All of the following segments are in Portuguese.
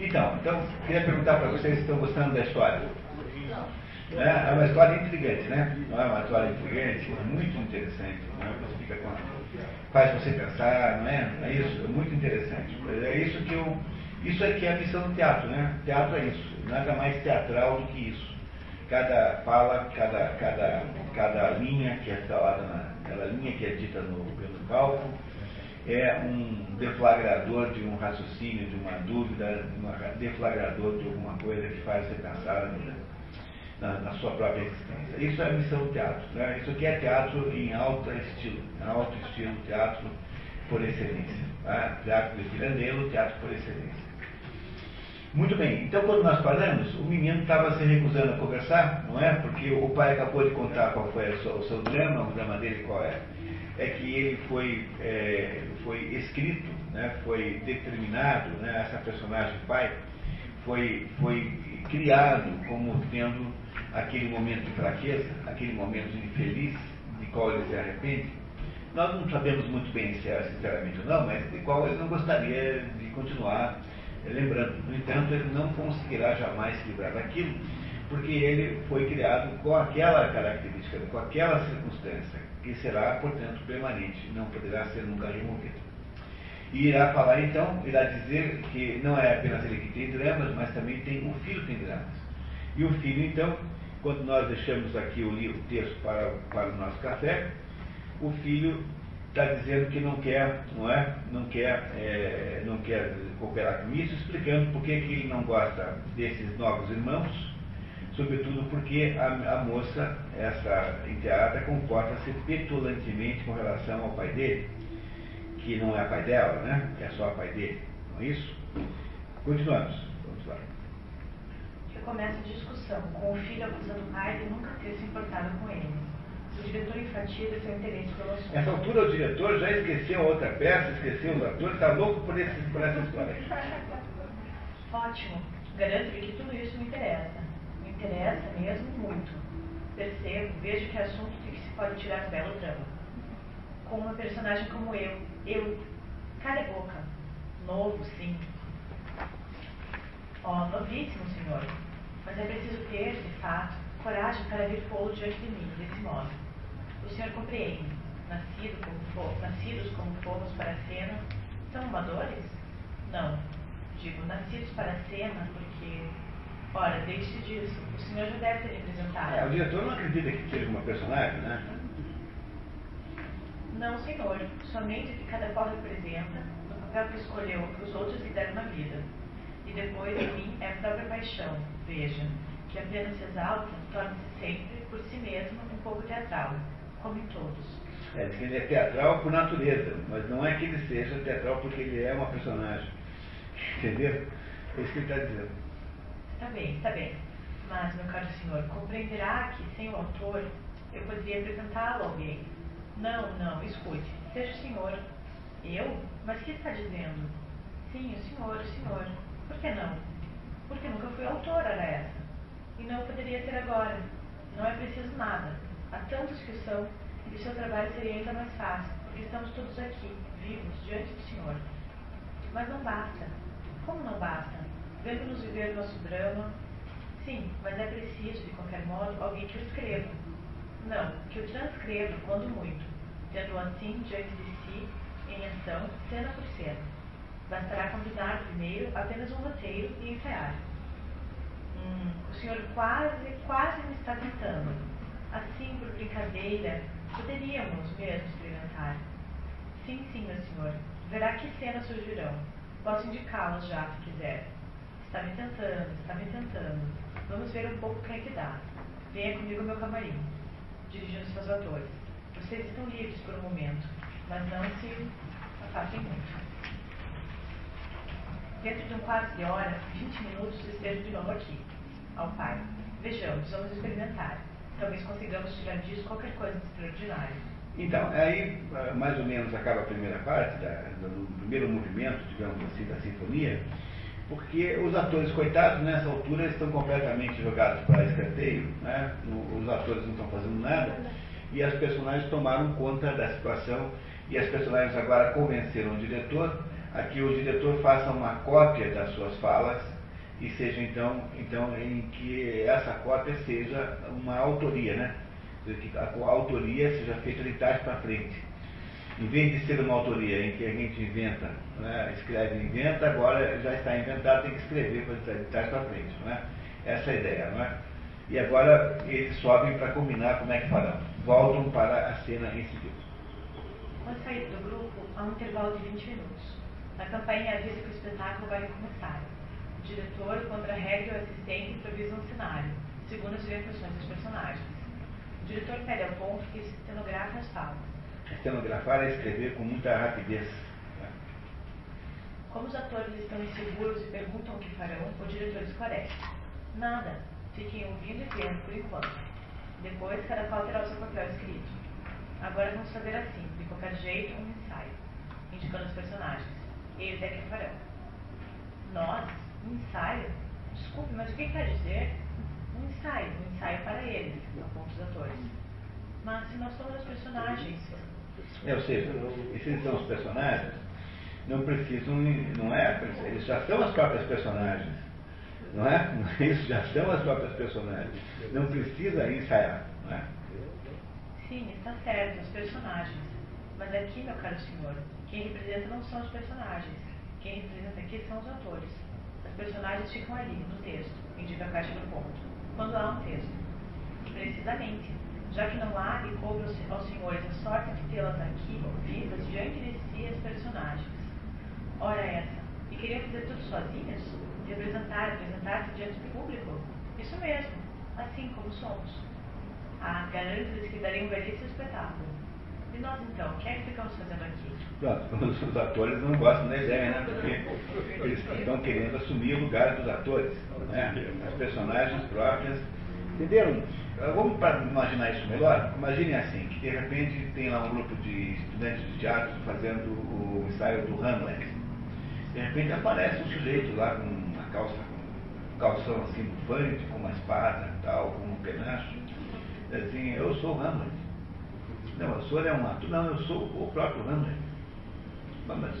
Então, então, queria perguntar para vocês se estão gostando da história. É, é uma história intrigante, né? Não é uma história intrigante, é muito interessante. Não é? Você fica com, faz você pensar, não é? É isso, é muito interessante. É isso que eu. Isso é que é a missão do teatro, né? Teatro é isso, nada mais teatral do que isso. Cada fala, cada, cada, cada linha que é falada, na, cada linha que é dita no, pelo palco, é um deflagrador de um raciocínio, de uma dúvida, um deflagrador de alguma coisa que faz você pensar na, na, sua própria existência. Isso é a missão do teatro. Né? Isso aqui é teatro em alto estilo, alto estilo, teatro por excelência. Tá? Teatro de Pirandello, teatro por excelência. Muito bem, então quando nós paramos, o menino estava se recusando a conversar, não é? Porque o pai acabou de contar qual foi o seu, o seu drama, o drama dele qual é. É que ele foi, é, foi escrito, né? foi determinado, né? essa personagem pai foi, foi criado como tendo aquele momento de fraqueza, aquele momento infeliz, de qual ele se arrepende. Nós não sabemos muito bem se é sinceramente ou não, mas de qual ele não gostaria de continuar lembrando. No entanto, ele não conseguirá jamais se livrar daquilo, porque ele foi criado com aquela característica, com aquela circunstância, que será, portanto, permanente, não poderá ser nunca removida. E irá falar então, irá dizer que não é apenas ele que tem dramas, mas também tem o filho tem dramas. E o filho, então, quando nós deixamos aqui o, livro, o texto para, para o nosso café, o filho está dizendo que não quer, não é? Não quer, é, não quer cooperar com isso, explicando por que ele não gosta desses novos irmãos, sobretudo porque a, a moça, essa enteada, comporta-se petulantemente com relação ao pai dele, que não é pai dela, né? É só pai dele, não é isso? Continuamos. Vamos lá começa a discussão, com o filho acusando o pai de nunca ter se importado com ele. O diretor enfatiza seu interesse pelo assunto. Nessa altura, o diretor já esqueceu outra peça, esqueceu os atores, está louco por, esse, por essa história. Ótimo. Garanto-lhe que tudo isso me interessa. Interessa mesmo muito. Percebo, vejo que é assunto de que se pode tirar belo drama. Com uma personagem como eu, eu, cara e boca. Novo, sim. Ó, oh, novíssimo, senhor mas é preciso ter, de fato, coragem para vir pô-lo diante de mim, desse modo. O senhor compreende. Nascido como nascidos como fomos para a cena, são amadores? Não. Digo, nascidos para a cena porque, ora, deixe disso. O senhor já deve ter representado. É, o diretor não acredita que seja uma personagem, né? Não, senhor. Somente que cada qual representa, no papel que escolheu que os outros lhe deram na vida. E depois, em mim, é a própria paixão, Veja, que apenas se exalta, torna-se sempre, por si mesmo, um pouco teatral, como em todos. É, que ele é teatral por natureza, mas não é que ele seja teatral porque ele é uma personagem. Entendeu? É isso que ele está dizendo. Está bem, está bem. Mas, meu caro senhor, compreenderá que, sem o autor, eu poderia apresentá-lo a alguém. Não, não, escute. Seja o senhor. Eu? Mas que está dizendo? Sim, o senhor, o senhor. Por que não? porque nunca fui autora, era essa. E não poderia ser agora. Não é preciso nada. Há tantos que são, e o seu trabalho seria ainda mais fácil, porque estamos todos aqui, vivos, diante do Senhor. Mas não basta. Como não basta? Vendo-nos viver nosso drama. Sim, mas é preciso, de qualquer modo, alguém que o escreva. Não, que o transcreva, quando muito, tendo assim diante de si, em ação, cena por cena Bastará combinar primeiro apenas um roteiro e ensaiar. Hum, o senhor quase, quase me está tentando. Assim, por brincadeira, poderíamos mesmo experimentar. Sim, sim, meu senhor. Verá que cenas surgirão. Posso indicá-las já, se quiser. Está me tentando, está me tentando. Vamos ver um pouco o que é que dá. Venha comigo ao meu camarim. Dirigindo-se aos atores. Vocês estão livres por um momento, mas não se afastem muito. Dentro de um quarto de hora, 20 minutos, esteja de novo aqui. Ao pai. Vejamos, vamos experimentar. Talvez consigamos tirar disso qualquer coisa de extraordinário. Então, aí mais ou menos acaba a primeira parte, da, do primeiro movimento, digamos assim, da sinfonia, porque os atores, coitados, nessa altura estão completamente jogados para escanteio, né? os atores não estão fazendo nada, e as personagens tomaram conta da situação, e as personagens agora convenceram o diretor a que o diretor faça uma cópia das suas falas e seja então, então em que essa cópia seja uma autoria, né? Que a, autoria seja feita de trás para frente. Em vez de ser uma autoria em que a gente inventa, né? escreve e inventa, agora já está inventado, tem que escrever de trás para frente. Não é? Essa é a ideia, não é? E agora eles sobem para combinar como é que farão. Voltam para a cena em seguida. A saída do grupo, há um intervalo de 20 minutos. A campainha avisa que o espetáculo vai começar. O diretor, contra-regra o assistente improvisa um cenário, segundo as orientações dos personagens. O diretor pede ao ponto que estenografe as falas. Estenografar é escrever com muita rapidez. Como os atores estão inseguros e perguntam o que farão, o diretor esclarece. Nada. Fiquem ouvindo e vendo por enquanto. Depois, cada qual terá o seu papel escrito. Agora vamos fazer assim, de qualquer jeito, um ensaio, indicando os personagens. Eles é que farão. Nós? Um ensaio? Desculpe, mas o que quer dizer? Um ensaio. Um ensaio para eles, aponta os atores. Mas se nós somos os personagens. É, ou seja, esses são os personagens, não precisam, não é? Eles já são as próprias personagens. Não é? Isso já são as próprias personagens. Não precisa ensaiar, não é? Sim, está certo, os personagens. Mas aqui, meu caro senhor, quem representa não são os personagens. Quem representa aqui são os atores. Os personagens ficam ali, no texto, indica a caixa do ponto. Quando há um texto. Precisamente. Já que não há, e coube aos senhores a sorte de tê-las aqui, ouvidas, diante de si as personagens. Ora essa. E queriam fazer tudo sozinhas? Representar, apresentar-se diante do público? Isso mesmo. Assim como somos. Ah, garanto-lhes que daria um belíssimo espetáculo. E nós então, o que é que ficamos fazendo aqui? Pronto, os atores não gostam da ideia, né? Porque eles estão querendo assumir o lugar dos atores, né? As personagens próprias. Entenderam? Vamos imaginar isso melhor? Imaginem assim, que de repente tem lá um grupo de estudantes de teatro fazendo o ensaio do Hamlet. De repente aparece um sujeito lá com uma calça, um calção assim bufante, com uma espada e tal, com um penacho. Assim, eu sou o Hamlet. Não, o senhor é um ator. Não, eu sou o próprio Hamlet. Mas,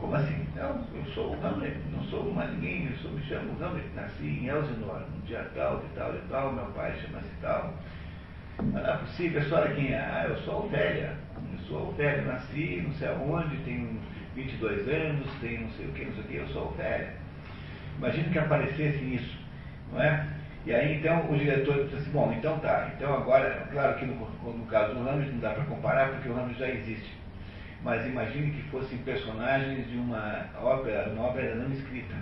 como assim? Não, eu sou o Hamlet, não sou mais ninguém, eu sou, me chamo Hamlet, nasci em Elsinore, no dia tal, de tal, de tal, meu pai chama-se tal. Não é possível, a senhora quem é? Ah, eu sou a Ofélia. Eu sou a Ofélia, nasci não sei aonde, tenho 22 anos, tenho não sei o que, não sei o que, eu sou a Ofélia. Imagina que aparecesse isso, não é? E aí então o diretor disse assim, bom, então tá, então agora, claro que no, no caso do Hamlet não dá para comparar porque o Hamlet já existe. Mas imagine que fossem personagens de uma ópera, uma ópera não escrita.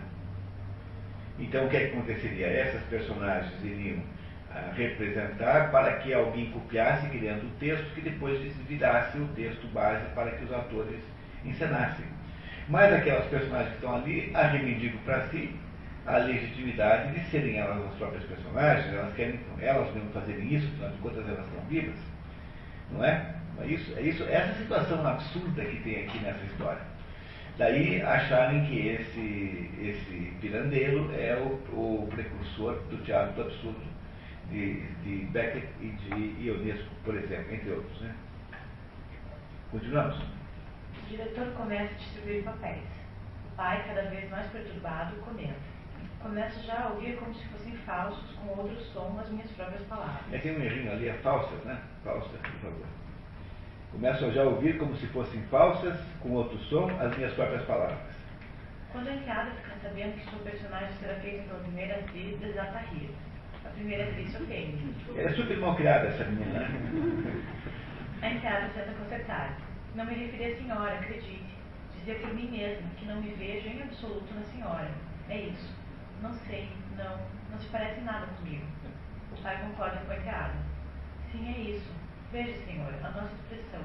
Então o que, é que aconteceria? Essas personagens iriam ah, representar para que alguém copiasse criando o texto que depois virasse o texto base para que os atores encenassem. Mas aquelas personagens que estão ali a reivindicam para si a legitimidade de serem elas as próprias personagens, elas querem, elas mesmo fazerem isso, afinal de contas elas estão vivas, não é? É isso, é isso, essa situação absurda que tem aqui nessa história. Daí acharem que esse, esse pirandeiro é o, o precursor do teatro do absurdo de, de Beckett e de Ionesco, por exemplo, entre outros. Né? Continuamos. O diretor começa a distribuir papéis. O pai, cada vez mais perturbado, comenta. Começo já a ouvir como se fossem falsos, com outro som, as minhas próprias palavras. É, tem um errinho ali, é falsas, né? Falsas, por favor. Começo já a ouvir como se fossem falsas, com outro som, as minhas próprias palavras. Quando a enteada fica sabendo que sua personagem será feita pela primeira atriz, desata rir. A primeira atriz surpreende. Ela é super mal criada, essa menina. A enteada tenta consertar. Não me referi à senhora, acredite. Dizer por mim mesma que não me vejo em absoluto na senhora. É isso. Não sei, não, não se parece nada comigo. O pai concorda com a enteada. Sim, é isso. Veja, senhor, a nossa expressão.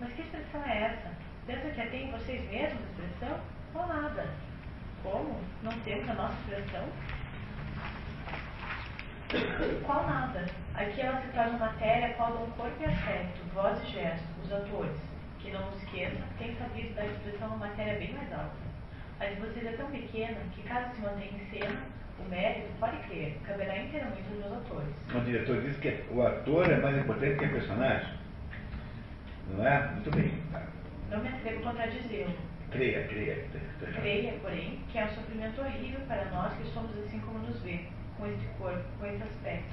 Mas que expressão é essa? Pensa que a tem em vocês mesmos expressão? Ou nada? Como? Não temos a nossa expressão? Qual nada? Aqui ela se torna matéria qual dão corpo e aspecto, voz e gesto, os atores, que não esqueça, têm sabido dar expressão uma matéria bem mais alta. A de vocês é tão pequena que, caso se mantenha em cena, o mérito, pode crer, caberá inteiramente aos meus atores. O diretor diz que o ator é mais importante que o personagem. Não é? Muito bem. Tá. Não me atrevo a contradizê-lo. Creia, creia. Creia, porém, que é um sofrimento horrível para nós que somos assim como nos vê, com este corpo, com esse aspecto.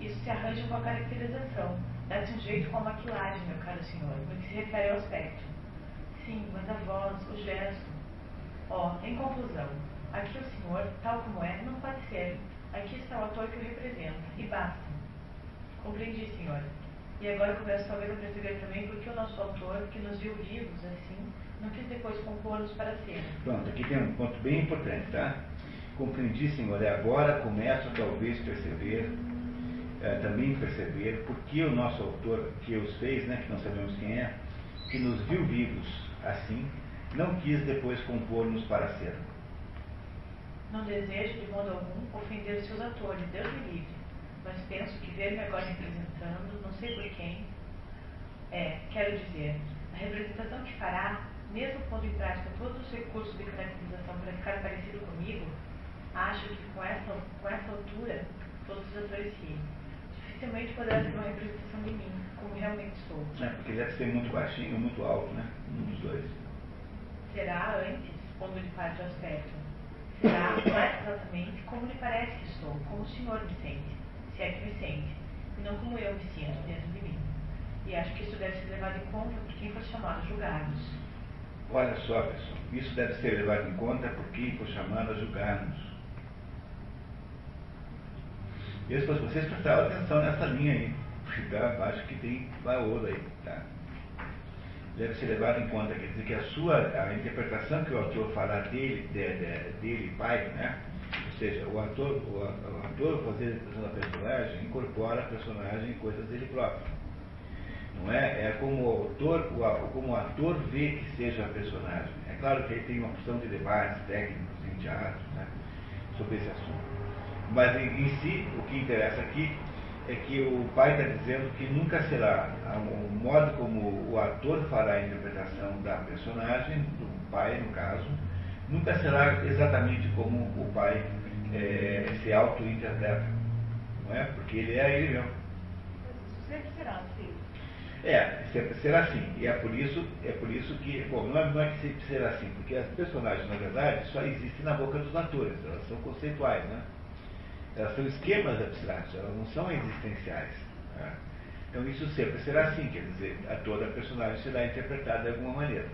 Isso se arranja com a caracterização. Dá-se um jeito com a maquilagem, meu caro senhor, no que se refere ao aspecto. Sim, mas a voz, o gesto. Ó, oh, em conclusão, aqui o senhor, tal como é, não pode ser. Aqui está o ator que o representa, e basta. Compreendi, senhor. E agora começo talvez a perceber também porque o nosso autor, que nos viu vivos assim, não quis depois compor-nos para a cena. Pronto, aqui tem um ponto bem importante, tá? Compreendi, senhor, e agora começo talvez perceber, é, também perceber porque o nosso autor, que os fez, né, que não sabemos quem é, que nos viu vivos assim, não quis depois compor-nos para a cena. Não desejo de modo algum ofender os seus atores, Deus me livre mas penso que ver-me agora representando, não sei por quem, é, quero dizer, a representação que fará, mesmo pondo em prática todos os recursos de caracterização para ficar parecido comigo, acho que com essa, com essa altura, todos os atores riem. Dificilmente poderá ser uma representação de mim, como realmente sou. É, porque deve ser muito baixinho, muito alto, né? Um dos dois. Será antes, pondo de parte o aspecto. Será mais exatamente como lhe parece que estou, como o senhor me sente se é que me sente, e não como eu me sinto dentro de mim. E acho que isso deve ser levado em conta por quem for chamado a julgar-nos. Olha só, pessoal, isso deve ser levado em conta por quem for chamado a julgar-nos. E se vocês prestaram atenção nessa linha aí, tá? acho que tem valor aí. Tá? Deve ser levado em conta, quer dizer que a sua, a interpretação que o autor fará dele, de, de, dele, pai, né? Ou seja, o ator, o, o ator fazer a representação da personagem incorpora a personagem em coisas dele próprio. Não é? É como o autor, como o ator vê que seja a personagem. É claro que ele tem uma opção de debates técnicos em teatro né, sobre esse assunto. Mas em, em si, o que interessa aqui é que o pai está dizendo que nunca será o modo como o ator fará a interpretação da personagem, do pai no caso, nunca será exatamente como o pai é, se auto-interpreta. Não é? Porque ele é ele mesmo. Sempre será assim. É, sempre será assim. E é por isso, é por isso que, bom, não é, não é que sempre será assim, porque as personagens, na verdade, só existem na boca dos atores, elas são conceituais, né? Elas são esquemas abstratos, elas não são existenciais. Né? Então isso sempre será assim, quer dizer, a toda personagem será interpretada de alguma maneira.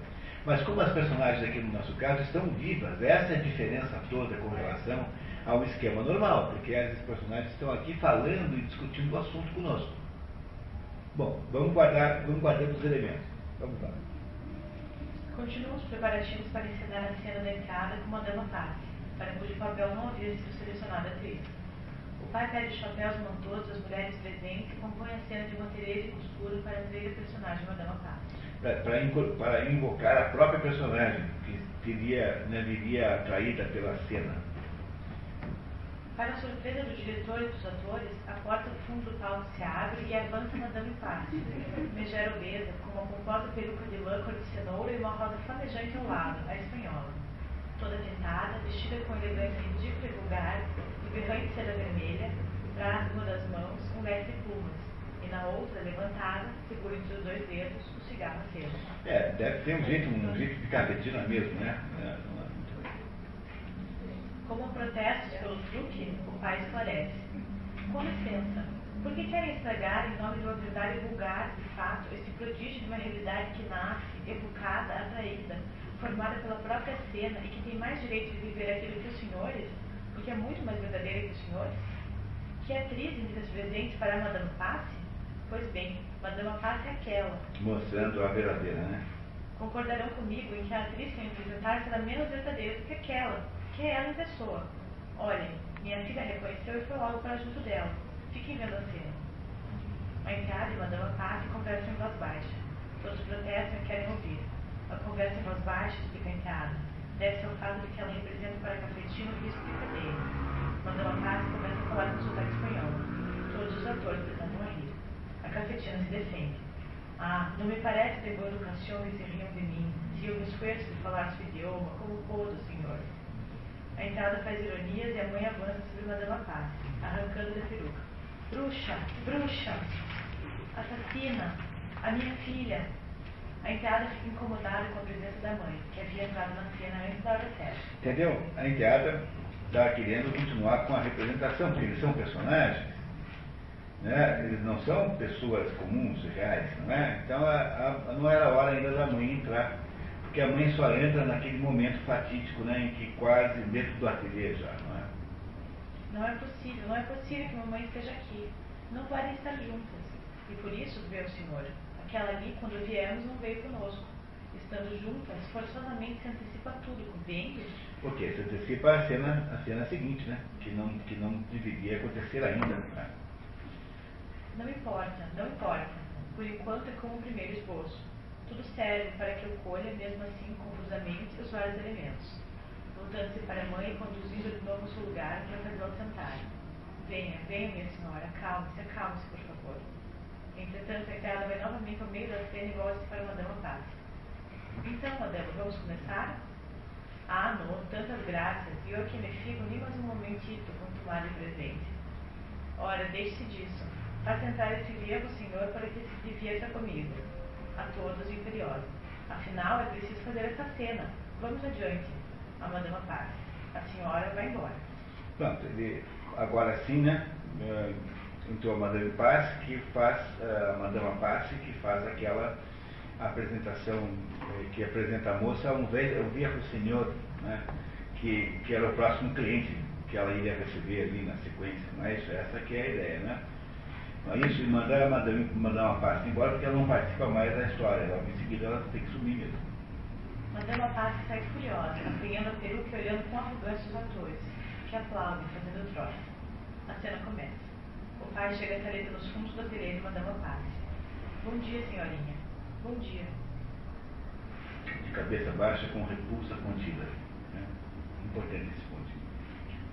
Mas como as personagens aqui no nosso caso estão vivas, essa é a diferença toda com relação ao esquema normal, porque esses personagens estão aqui falando e discutindo o assunto conosco. Bom, vamos guardar, vamos guardando os elementos. Vamos lá. Continuam os preparativos para encenar a cena da entrada com uma dama passe, para cujo papel não havia sido selecionada a atriz. O pai pede chapéus mantosos às mulheres presentes e compõe a cena de materiais e costura para atrair a personagem Madama Passe. Para invocar a própria personagem, que teria, né, viria atraída pela cena. Para a surpresa do diretor e dos atores, a porta do fundo do palco se abre e avança Madame Passe, megera obesa, com uma pomposa peruca de lã cor de cenoura e uma rosa flamejante ao lado, a espanhola. Toda tentada, vestida com elegância ridícula e vulgar, de berrante seda vermelha, traz numa das mãos um leque de plumas, e na outra, levantada, segura entre os dois dedos o cigarro aceso. É, deve ter um jeito, um jeito de carretina mesmo, né? É, como protestos pelo truque, o pai esclarece. Com licença, por que querem estragar, em nome de uma verdade vulgar, de fato, esse prodígio de uma realidade que nasce, educada, atraída, formada pela própria cena e que tem mais direito de viver aquilo que os senhores, porque é muito mais verdadeira que os senhores? Que atriz indica presentes para a Madame Passe? Pois bem, Madame Passe é aquela. Mostrando a verdadeira, né? Concordarão comigo em que a atriz que representar será menos verdadeira do que aquela que é ela em pessoa. Olhem, minha filha reconheceu e foi logo para junto dela. Fiquem vendo a cena. A enteada e Madame passa e conversam em voz baixa. Todos protestam e querem ouvir. A conversa em voz baixa, explica a enteada. Deve ser o fato de que ela representa para a cafetina o risco de cadeia. Madame passa e começa a falar com sotaque espanhol. Todos os atores a rir. A cafetina se defende. Ah, não me parece de boa educação que se riam de mim, se eu me esforço de falar seu idioma, como pôde, senhor. A entrada faz ironias e a mãe avança sobre Madame Paz, arrancando da peruca. Bruxa! Bruxa! Assassina! A minha filha! A enteada fica incomodada com a presença da mãe, que havia entrado na cena antes da hora certa. Entendeu? A enteada está querendo continuar com a representação, porque eles são personagens, né? eles não são pessoas comuns, reais, não é? Então a, a, não era hora ainda da mãe entrar, porque a mãe só entra naquele momento fatídico, né, em que quase dentro do ateliê já, não é? Não é possível, não é possível que mamãe esteja aqui. Não podem estar juntas. E por isso, veio o Senhor, aquela ali, quando viemos, não veio conosco. Estando juntas, forçosamente se antecipa tudo, compreende? Porque se antecipa a cena, a cena seguinte, né? Que não, que não deveria acontecer ainda. Né? Não importa, não importa. Por enquanto é como o primeiro esboço. Tudo serve para que eu colha, mesmo assim, confusamente, os vários elementos. Voltando-se para a mãe conduzindo de novo ao seu lugar para fazê-la sentar. Venha, venha, minha senhora, acalme-se, acalme-se, por favor. Entretanto, a enteada vai novamente ao meio da cena e volta-se para Madama Paz. Então, Madama, vamos começar? Ah, não, tantas graças, e eu que me fico nem mais um momentito com tomar de presente. Ora, deixe-se disso. Faça entrar esse vivo senhor para que se divierta comigo. A todos imperiosa. Afinal, é preciso fazer essa cena. Vamos adiante. A Madama Paz. A senhora vai embora. Pronto, ele, agora sim, né? Eh, entrou a Madame Paz, que faz, eh, a Madama Paz, que faz aquela apresentação, eh, que apresenta a moça um, velho, um viejo senhor, né? Que, que era o próximo cliente que ela iria receber ali na sequência. Mas essa que é a ideia, né? Não é isso? E mandar a Madame mandar uma parte embora porque ela não participa mais da história. Ela, em seguida ela tem que sumir mesmo. Madame Paz sai furiosa, apanhando a peruca e olhando com arrogância os atores, que aplaudem, fazendo troça. A cena começa. O pai chega a saleta nos fundos do ateliê de Madame Paz. Bom dia, senhorinha. Bom dia. De cabeça baixa com repulsa contida. Né? Importante esse ponto.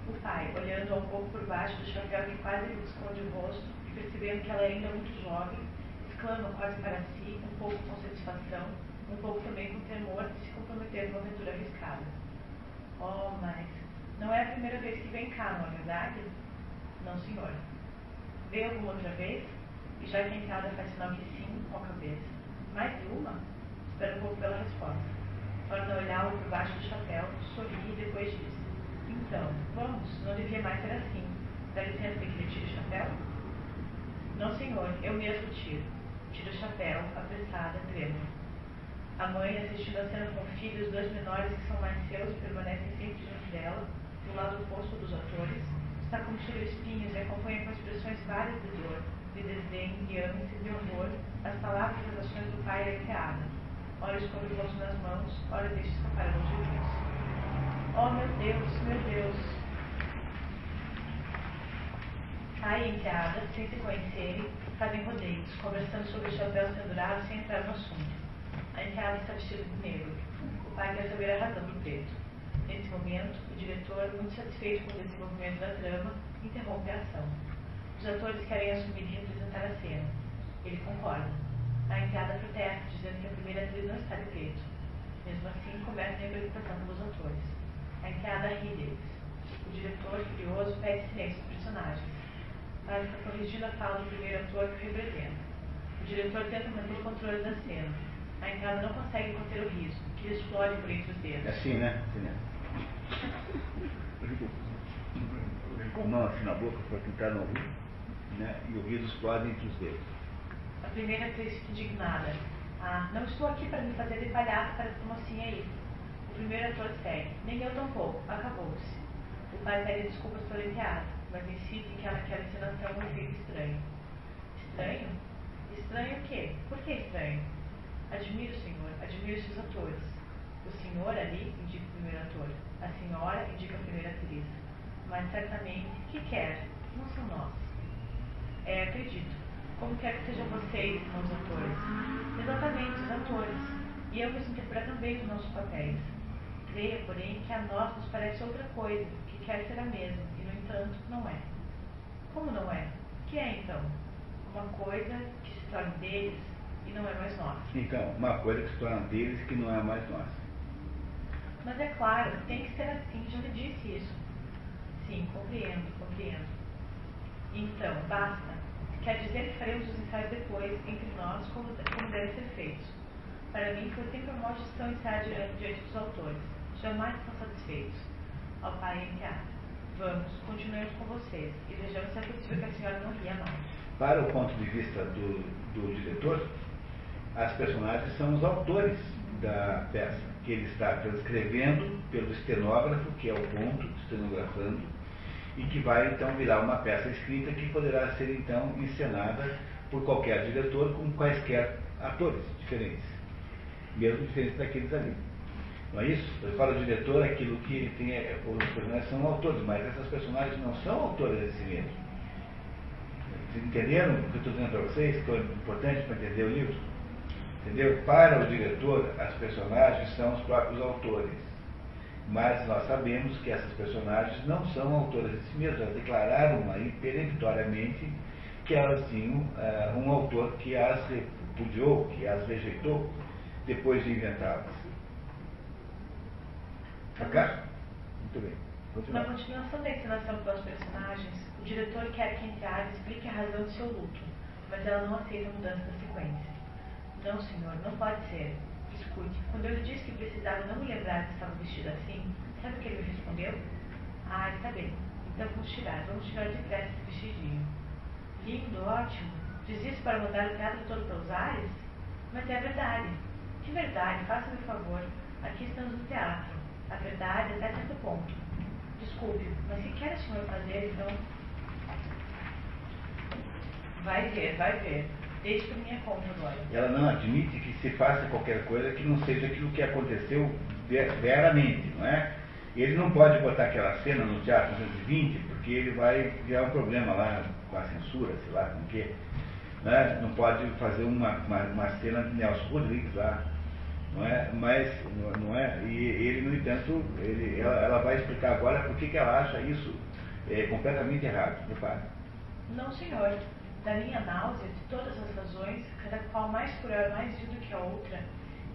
O pai, olhando um pouco por baixo do chapéu que quase lhe esconde o rosto, percebendo que ela é ainda muito jovem, exclama quase para si, um pouco com satisfação, um pouco também com temor de se comprometer numa aventura arriscada. Oh, mas não é a primeira vez que vem cá, não é verdade? Não, senhor. Veio alguma outra vez? E já que a entrada faz sinal que sim, com a cabeça. Mais de uma? Espera um pouco pela resposta. Torna olhá-lo por baixo do chapéu, sorri e depois diz. Então, vamos, não devia mais ser assim. Dá licença que lhe tire o chapéu? Não, senhor, eu mesmo tiro. Tiro o chapéu, apressada, trêmula. A mãe, assistindo a cena com o filho, os dois menores que são mais seus permanecem sempre diante dela, do lado oposto dos atores, está como tiro espinhos e acompanha com expressões várias de dor, de desdém, de ânsia, de horror, as palavras e as ações do pai e a enteada. Ora esconde o rosto nas mãos, ora deixa escapar a longe Oh, meu Deus, meu Deus, e enteada, sem se conhecerem, fazem rodeios, conversando sobre chapéus pendurados sem entrar no assunto. A enteada está vestida de negro. O pai quer saber a razão do preto. Nesse momento, o diretor, muito satisfeito com o desenvolvimento da trama, interrompe a ação. Os atores querem assumir e representar a cena. Ele concorda. A enteada protesta, dizendo que a primeira atriz não está de preto. Mesmo assim, começa a representação pelos atores. A enteada ri deles. O diretor, furioso, pede silêncio dos personagens mas está corrigindo a fala do primeiro ator que representa. O diretor tenta manter o controle da cena. A entrada não consegue conter o riso, que explode por entre os dedos. É assim, né? Assim, né? Com mão assim na boca para tentar não rir, né? E o riso explode entre os dedos. A primeira atriz fica indignada. Ah, não estou aqui para me fazer de palhaço para essa mocinha aí. O primeiro ator segue. Nem eu tampouco. Acabou-se. O pai pede desculpas pelo enteado mas insiste que aquela encenação é um efeito estranho. Estranho? Estranho o quê? Por que estranho? Admiro o senhor, admiro seus atores. O senhor ali indica o primeiro ator, a senhora indica a primeira atriz. Mas certamente, que quer? Não são nós. É, acredito. Como quer que sejam vocês, irmãos atores? Exatamente, os atores. E ambos interpretam bem os nossos papéis. Creia, porém, que a nós nos parece outra coisa, que quer ser a mesma, entanto, não é. Como não é? O que é então? Uma coisa que se torna deles e não é mais nossa. Então, uma coisa que se torna deles que não é mais nossa. Mas é claro, tem que ser assim, já lhe disse isso. Sim, compreendo, compreendo. Então, basta. Quer dizer faremos os ensaios depois, entre nós, como, como devem ser feitos. Para mim foi sempre uma maldição estar diante dos autores. Jamais estão satisfeitos. Ao pai teatro. Vamos, continuemos com vocês e vejamos se é possível que a senhora não ria mais. Para o ponto de vista do, do diretor, as personagens são os autores da peça, que ele está transcrevendo pelo estenógrafo, que é o ponto, estenografando, e que vai então virar uma peça escrita que poderá ser então encenada por qualquer diretor com quaisquer atores diferentes, mesmo diferentes daqueles ali. Não é isso? Eu falo diretor, aquilo que ele tem, é, os personagens são autores, mas essas personagens não são autores de si entenderam o que eu estou dizendo para vocês, que é importante para entender o livro? Entendeu? Para o diretor, as personagens são os próprios autores. Mas nós sabemos que essas personagens não são autoras de si mesmas, elas declararam aí peremptoriamente que elas tinham uh, um autor que as repudiou, que as rejeitou, depois de inventá-las. Acaso? Muito bem. Continua. Na continuação da encenação pelos personagens, o diretor quer que Entrada explique a razão do seu luto, mas ela não aceita a mudança da sequência. Não, senhor, não pode ser. Escute, quando eu lhe disse que precisava não me lembrar que estava vestido assim, sabe o que ele me respondeu? Ah, está bem. Então vamos tirar, vamos tirar depressa esse vestidinho. Lindo, ótimo. Diz isso para mandar o teatro todo pelos ares? Mas é verdade. Que verdade? Faça-me favor. Aqui estamos no teatro. A verdade até certo ponto. Desculpe, mas se quer o senhor fazer, então. Vai ver, vai ver. Deixe por minha conta agora. Ela não admite que se faça qualquer coisa que não seja aquilo que aconteceu veramente, não é? Ele não pode botar aquela cena no Teatro 220, porque ele vai criar um problema lá com a censura, sei lá, com o quê. Né? Não pode fazer uma, uma, uma cena de Nelson Rodrigues lá, não é? Mas, não é? E ele, no entanto, ele, ela, ela vai explicar agora por que, que ela acha isso é, completamente errado. Repare. Não, senhor. Da minha náusea, de todas as razões, cada qual mais cruel, mais vil do que a outra,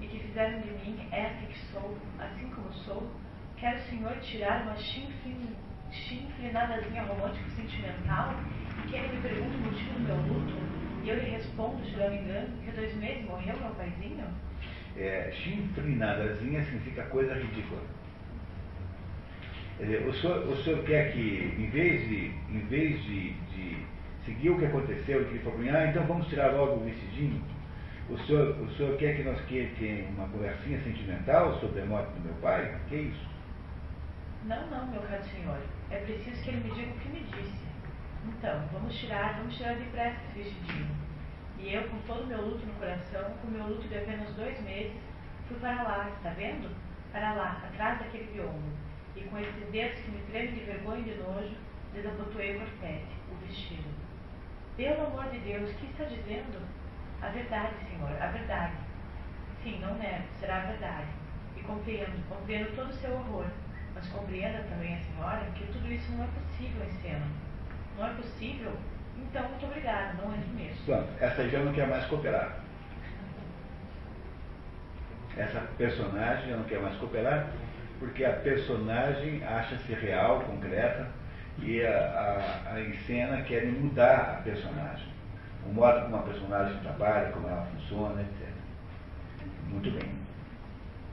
e que fizeram de mim esta que sou, assim como sou, quer o senhor tirar uma chinfrinadazinha romântico-sentimental e que ele me pergunte o motivo do meu luto, e eu lhe respondo, se não me engano, que dois meses morreu meu paizinho? É, chinfrinadazinha significa coisa ridícula. Dizer, o, senhor, o senhor quer que, em vez de, em vez de, de seguir o que aconteceu, que ele falou, ah, então vamos tirar logo o vestidinho, o senhor, o senhor quer que nós tenhamos uma conversinha sentimental sobre a morte do meu pai? Que isso? Não, não, meu caro senhor. É preciso que ele me diga o que me disse. Então, vamos tirar, vamos tirar depressa esse vestidinho. E eu, com todo o meu luto no coração, com meu luto de apenas dois meses, fui para lá, está vendo? Para lá, atrás daquele biombo. E com esses dedos que me tremem de vergonha e de nojo, desabotoei o corpete, o vestido. Pelo amor de Deus, o que está dizendo? A verdade, senhor, a verdade. Sim, não nego, será a verdade. E compreendo, compreendo todo o seu horror. Mas compreenda também a senhora que tudo isso não é possível em cena. Não é possível? Então, muito obrigada, não entro nisso. Pronto, essa já não quer mais cooperar. Essa personagem já não quer mais cooperar, porque a personagem acha-se real, concreta, e a, a, a encena querem mudar a personagem. O modo como a personagem trabalha, como ela funciona, etc. Muito bem.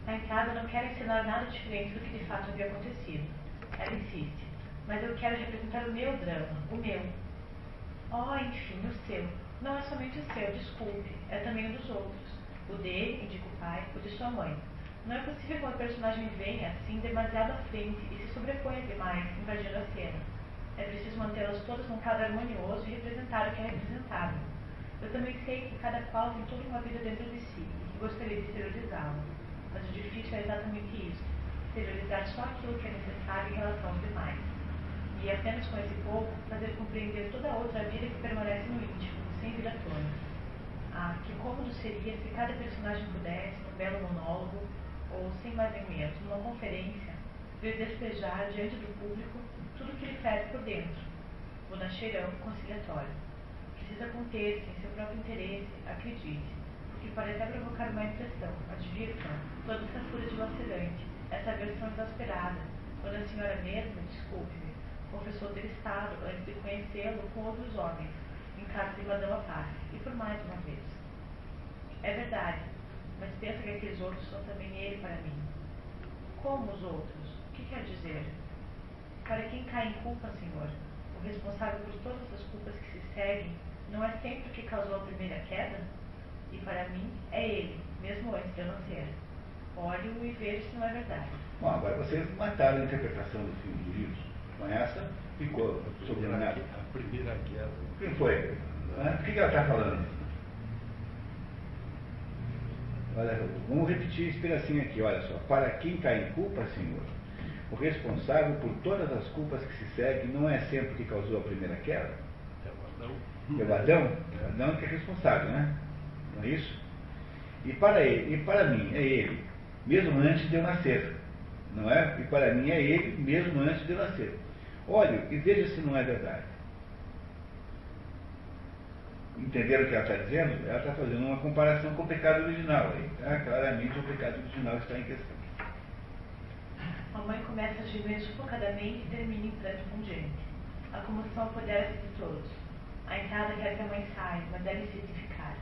A entrada não quer ensinar nada diferente do que de fato havia acontecido. Ela insiste. Mas eu quero representar o meu drama, o meu. Oh, enfim, o seu. Não é somente o seu, desculpe. É também o dos outros. O dele, indica o pai, o de sua mãe. Não é possível que uma personagem venha assim demasiado à frente e se sobreponha demais, invadindo a cena. É preciso mantê-las todas num quadro harmonioso e representar o que é representável. Eu também sei que cada qual tem toda uma vida dentro de si e gostaria de exteriorizá-la. Mas o difícil é exatamente isso: exteriorizar só aquilo que é necessário em relação aos demais. E apenas com esse pouco, fazer compreender toda a outra vida que permanece no íntimo, sem vir à tona. Ah, que cômodo seria se cada personagem pudesse, num belo monólogo, ou sem mais nem menos, numa conferência, ver despejar diante do público tudo que lhe fere por dentro, bonacheirão conciliatório. Precisa conter-se em seu próprio interesse, acredite, que pode até provocar uma impressão, advirtam, toda essa fúria de lacerante, essa aversão exasperada, quando a senhora mesma, desculpe-me, confessou ter estado, antes de conhecê-lo, com outros homens, em casa de Madame Paz, e por mais uma vez. É verdade. mas pensa que aqueles outros são também ele para mim. Como os outros? O que quer dizer? Para quem cai em culpa, Senhor, o responsável por todas as culpas que se seguem não é sempre o que causou a primeira queda? E para mim é ele, mesmo antes de eu nascer. Olhe-o e veja se não é verdade. Bom, agora vocês mataram a interpretação do filme do livro. Com essa, ficou sublinhado. A primeira queda. Quem foi? O que ela está falando? Olha, vamos repetir esse pedacinho aqui, olha só. Para quem cai em culpa, Senhor, o responsável por todas as culpas que se seguem não é sempre o que causou a primeira queda? É o Adão? É o Adão que é responsável, né? Não é isso? E para ele, e para mim, é ele, mesmo antes de eu nascer. Não é? E para mim é ele, mesmo antes de eu nascer. Olhe e veja se não é verdade. Entenderam o que ela está dizendo? Ela está fazendo uma comparação com o pecado original. Aí, tá? Claramente o pecado original está em questão. A mãe começa a gemer sufocadamente e termina em pranto pungente. A comoção apodera-se de todos. A entrada quer que a mãe saia, mas deve se ficar.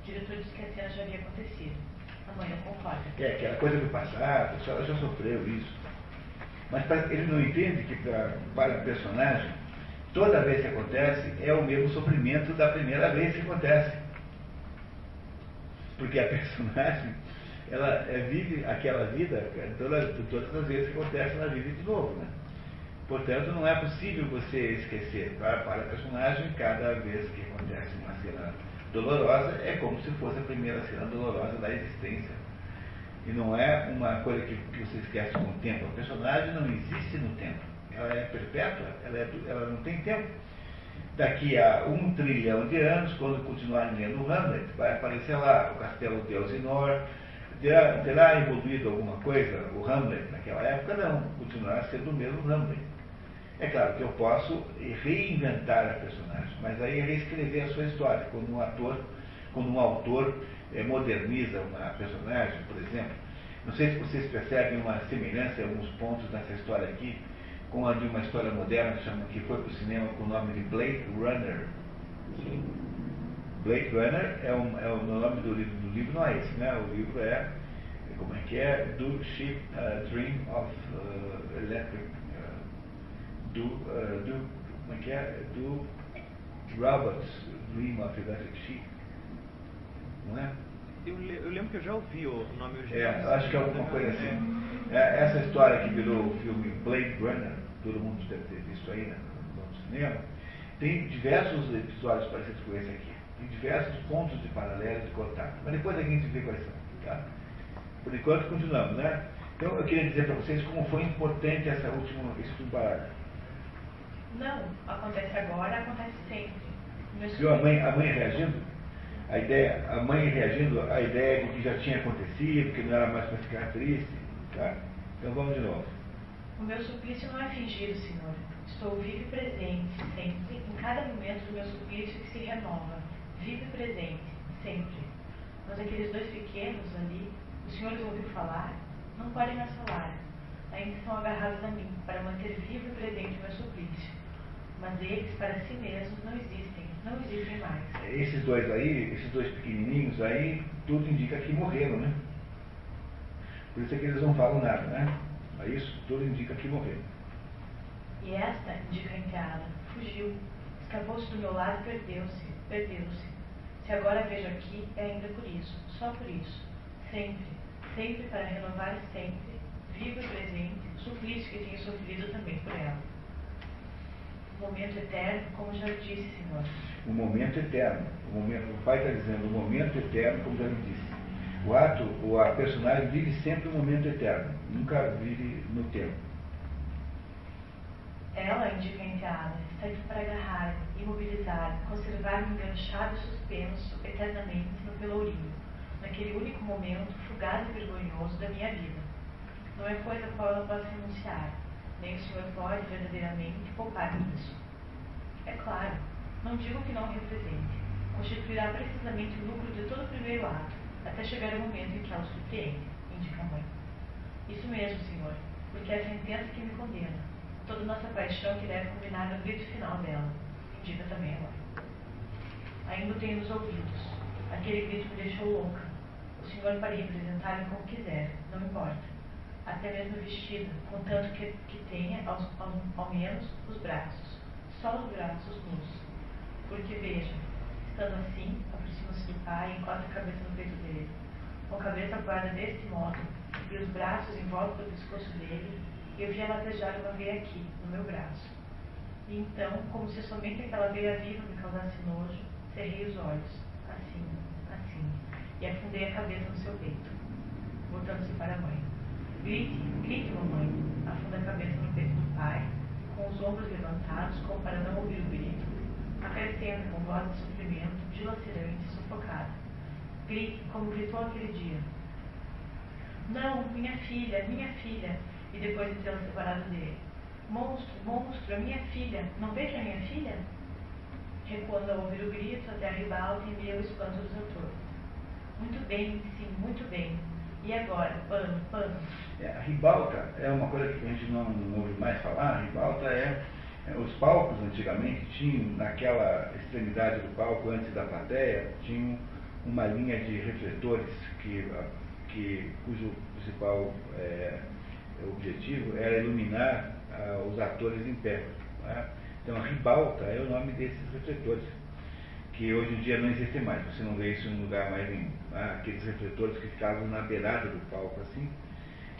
O diretor diz que a cena já havia acontecido. A mãe não concorda. É, aquela coisa do passado, a senhora já sofreu isso. Mas ele não entende que para o personagem toda vez que acontece, é o mesmo sofrimento da primeira vez que acontece. Porque a personagem, ela é, vive aquela vida toda, todas as vezes que acontece, ela vive de novo. Né? Portanto, não é possível você esquecer. Para, para a personagem, cada vez que acontece uma cena dolorosa, é como se fosse a primeira cena dolorosa da existência. E não é uma coisa que, que você esquece com o tempo. A personagem não existe no tempo ela é perpétua, ela, é, ela não tem tempo. Daqui a um trilhão de anos, quando continuarem lendo Hamlet, vai aparecer lá o castelo de Elsinore, terá, terá evoluído alguma coisa o Hamlet naquela época? Não, continuará sendo o mesmo Hamlet. É claro que eu posso reinventar a personagem, mas aí é reescrever a sua história, quando um ator, quando um autor é, moderniza uma personagem, por exemplo. Não sei se vocês percebem uma semelhança em alguns pontos nessa história aqui, com a de uma história moderna que foi para o cinema com o nome de Blade Runner. Sim. Blade Runner é, um, é o nome do livro, livro não é esse, né? O livro é, como é que é? Do Ship uh, Dream of uh, Electric. Uh, do, uh, do, como é que é? Do Robots Dream of Electric Sheep. Não é? Eu, eu, lembro que eu já ouvi o nome original. É, acho que é alguma coisa assim. É, essa história que virou o filme Blade Runner, todo mundo deve ter visto aí né, no cinema, tem diversos episódios parecidos com esse aqui. Tem diversos pontos de paralelo de contato. Mas depois a gente vê quais são. Tá? Por enquanto continuamos, né? Então eu queria dizer para vocês como foi importante essa última, esse último parágrafo. Não, acontece agora, acontece sempre. Viu a mãe, a mãe reagindo? A ideia, a mãe reagindo à ideia de que já tinha acontecido, que não era mais para ficar triste. Tá? Então vamos de novo. O meu suplício não é fingido, Senhor. Estou vivo e presente, sempre, em cada momento do meu suplício que se renova. Vivo e presente, sempre. Mas aqueles dois pequenos ali, os senhores ouviram falar, não podem mais falar. Ainda estão agarrados a mim, para manter vivo e presente o meu suplício. Mas eles, para si mesmos, não existem, não existem mais. Esses dois aí, esses dois pequenininhos aí, tudo indica que morreram, né? Por isso é que eles não falam nada, né? Mas isso tudo indica que morreram. E esta, indica a enteada, fugiu, escapou-se do meu lado e perdeu-se, perdeu-se. Se agora vejo aqui, é ainda por isso, só por isso. Sempre, sempre para renovar sempre, vivo e presente, o suplício que tenho sofrido também por ela momento eterno, como já disse, Senhor. O momento eterno. O, momento, o Pai está dizendo o momento eterno, como já lhe disse. O ato, o a personagem vive sempre o momento eterno, nunca vive no tempo. Ela, indica a enteada, aqui para agarrar, imobilizar, conservar-me enganchado e suspenso eternamente no pelourinho, naquele único momento fugaz e vergonhoso da minha vida. Não é coisa a qual ela possa renunciar, nem o senhor pode verdadeiramente poupar nisso. É claro, não digo que não represente. Constituirá precisamente o lucro de todo o primeiro ato, até chegar o momento em que ela surpreende, indica a mãe. Isso mesmo, senhor, porque é a sentença que me condena. Toda nossa paixão que deve culminar no grito final dela, indica também a mãe. Ainda tenho nos ouvidos. Aquele grito me deixou louca. O senhor pode representar-me como quiser, não importa. Até mesmo vestido, contanto que, que tenha ao, ao, ao menos os braços. Só os braços nus. Porque veja, estando assim, aproxima-se do pai e encosta a cabeça no peito dele. Com a cabeça apoiada deste modo, e os braços em volta do pescoço dele, eu via latejar uma veia aqui, no meu braço. E então, como se somente aquela veia viva me causasse nojo, cerrei os olhos, assim, assim, e afundei a cabeça no seu peito, voltando-se para a mãe. Grite, grite, mamãe, afunda a cabeça no peito do pai, com os ombros levantados, como para não ouvir o grito, acrescenta com voz de sofrimento, dilacerante, sufocada. Grite, como gritou aquele dia. Não, minha filha, minha filha, e depois de tê-la separado dele. Monstro, monstro, a minha filha, não vejo a minha filha? Recuando ao ouvir o grito, até a ribalta e meio espanto dos autores. Muito bem, sim, muito bem. E agora, pano, pano. É, a ribalta é uma coisa que a gente não, não ouve mais falar. A ribalta é, é, Os palcos antigamente tinham, naquela extremidade do palco, antes da plateia, tinham uma linha de refletores que, que, cujo principal é, objetivo era iluminar ah, os atores em pé. Então, a ribalta é o nome desses refletores, que hoje em dia não existem mais, você não vê isso em lugar mais nenhum. Né? Aqueles refletores que ficavam na beirada do palco, assim.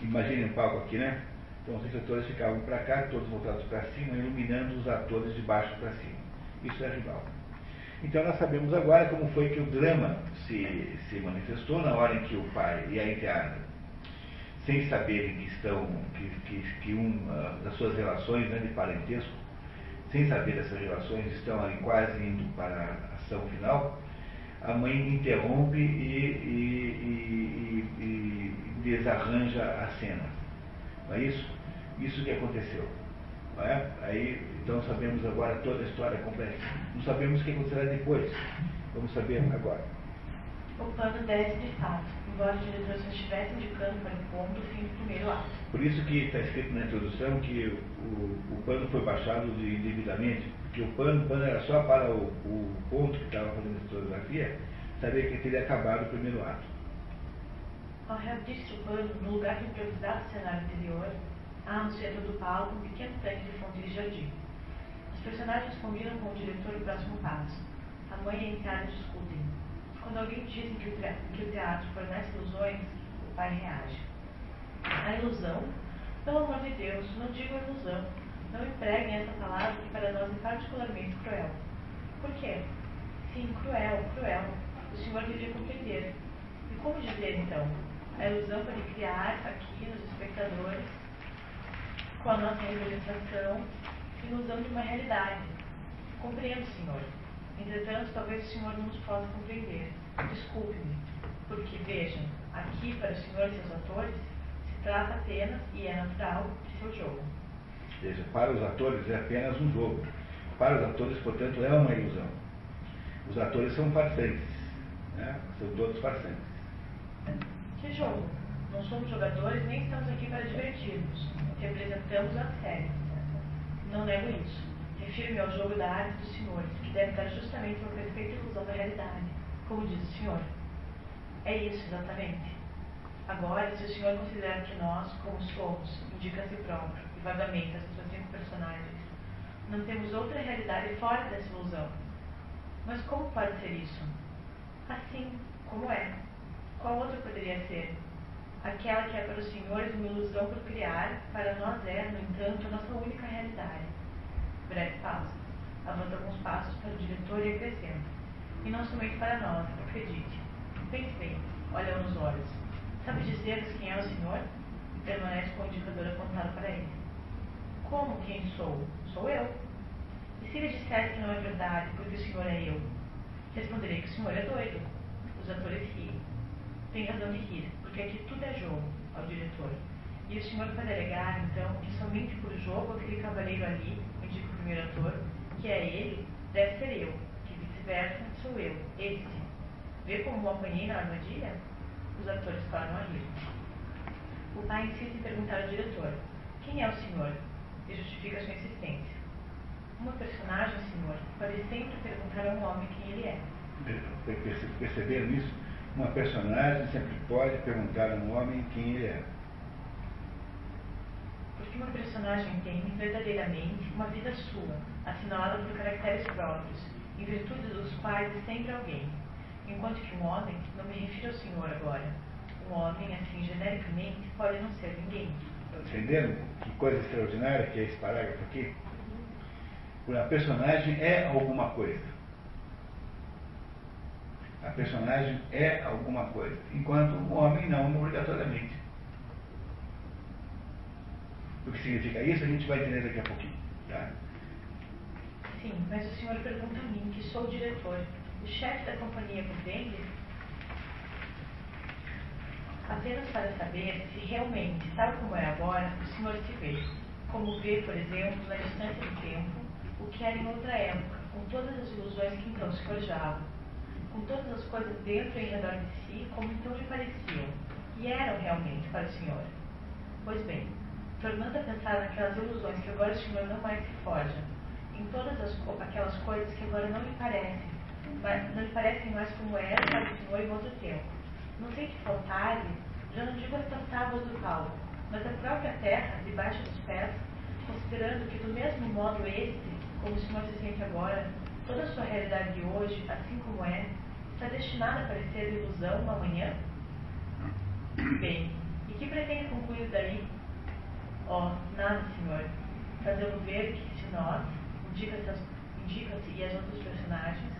Imaginem um palco aqui, né? Então, os refletores ficavam para cá, todos voltados para cima, iluminando os atores de baixo para cima. Isso é ribalta. Então, nós sabemos agora como foi que o drama se, se manifestou na hora em que o pai e a enteada sem saberem que estão, que, que, que uma das suas relações né, de parentesco, sem saber dessas relações, estão ali quase indo para a ação final, a mãe interrompe e, e, e, e desarranja a cena. Não é isso? Isso que aconteceu. É? Aí, então sabemos agora toda a história completa. Não sabemos o que acontecerá depois. Vamos saber agora. O pano desce de fato, os diretores estivessem indicando para ponto o fim do primeiro ato. Por isso que está escrito na introdução que o, o pano foi baixado de, indevidamente, porque o pano, o pano era só para o, o ponto que estava fazendo a historiografia, saber que teria acabado o primeiro ato. Ao reabrir-se o pano, no lugar do improvisado cenário anterior, há no centro do palco um pequeno tanque de fonte de jardim. Os personagens combinam com o diretor o próximo passo. A mãe e a enteada discutem. Quando alguém diz que o, que o teatro fornece ilusões, o pai reage. A ilusão? Pelo amor de Deus, não digo ilusão. Não empreguem essa palavra que para nós é particularmente cruel. Por quê? Sim, cruel, cruel. O senhor devia compreender. E como dizer, então? A ilusão pode criar aqui nos espectadores, com a nossa representação, ilusão de uma realidade. Compreendo, senhor. Entretanto, talvez o senhor não nos possa compreender. Desculpe-me, porque vejam, aqui para o senhor e seus atores, se trata apenas, e é natural, de seu jogo. Veja, para os atores é apenas um jogo. Para os atores, portanto, é uma ilusão. Os atores são farsantes, né? são todos farsantes. Que jogo? Não somos jogadores nem estamos aqui para divertir-nos. Representamos a série. Não nego isso. Refiro-me ao jogo da arte dos senhores, que deve dar justamente uma perfeita ilusão da realidade, como diz o senhor. É isso, exatamente. Agora, se o senhor considera que nós, como somos, indica a si próprio, e vagamente as suas cinco personagens, não temos outra realidade fora dessa ilusão. Mas como pode ser isso? Assim, como é. Qual outra poderia ser? Aquela que é para os senhores uma ilusão por criar, para nós é, no entanto, a nossa única realidade. Breve pausa. Avança alguns passos para o diretor e acrescenta. E não somente para nós, acredite. Pense bem, olha nos olhos. Sabe dizer-nos quem é o senhor? E permanece com o indicador apontado para ele. Como quem sou? Sou eu. E se lhe dissesse que não é verdade, porque o senhor é eu? Responderei que o senhor é doido. Os atores riem. Tem razão de rir, porque aqui tudo é jogo, ao diretor. E o senhor pode alegar, então, que somente por jogo aquele cavaleiro ali, primeiro ator, que é ele, deve ser eu, que vice-versa sou eu, esse. Vê como o apanhei na armadilha? Os atores param a rir. O pai insiste em perguntar ao diretor: Quem é o senhor? E justifica sua insistência. Uma personagem, senhor, pode sempre perguntar a um homem quem ele é. Perceberam isso? Uma personagem sempre pode perguntar a um homem quem ele é. Porque uma personagem tem, verdadeiramente, uma vida sua, assinalada por caracteres próprios, em virtude dos quais é sempre alguém. Enquanto que um homem, não me refiro ao senhor agora, um homem, assim, genericamente, pode não ser ninguém. Entenderam que coisa extraordinária que é esse parágrafo aqui? A personagem é alguma coisa. A personagem é alguma coisa, enquanto o homem não obrigatoriamente. O que significa isso a gente vai entender daqui a pouquinho. Tá? Sim, mas o senhor pergunta a mim, que sou o diretor, o chefe da companhia compreende? Apenas para saber se realmente, tal como é agora, o senhor se vê. Como vê, por exemplo, na distância do tempo, o que era em outra época, com todas as ilusões que então se forjavam, com todas as coisas dentro e em redor de si, como então lhe pareciam, e eram realmente para o senhor. Pois bem, tornando a pensar naquelas ilusões que agora o senhor não mais se forja, em todas as, aquelas coisas que agora não lhe parecem, mas não lhe parecem mais como eram para o senhor em outro tempo. Não sei que faltar-lhe, já não digo as tábuas do palco, mas a própria terra, debaixo dos pés, considerando que do mesmo modo este, como o senhor se sente agora, toda a sua realidade de hoje, assim como é, está destinada a parecer ilusão amanhã? Bem, e que pretende concluir daí? Oh, nada, senhor. Fazê-lo ver que se nós, indica-se indica e as outras personagens,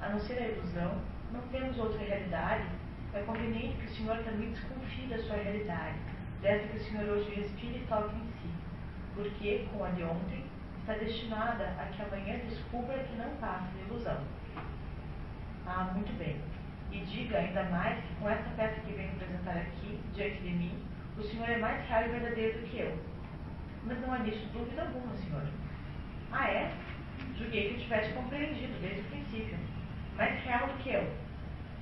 a não ser a ilusão, não temos outra realidade, é conveniente que o senhor também desconfie da sua realidade, dessa que o senhor hoje respira e toca em si, porque, com a de ontem, está destinada a que amanhã descubra que não passa de ilusão. Ah, muito bem. E diga ainda mais que com essa peça que venho apresentar aqui, diante de mim, o senhor é mais real e verdadeiro do que eu. Mas não há nisso dúvida alguma, senhor. Ah, é? Julguei que tivesse compreendido desde o princípio. Mais real do que eu.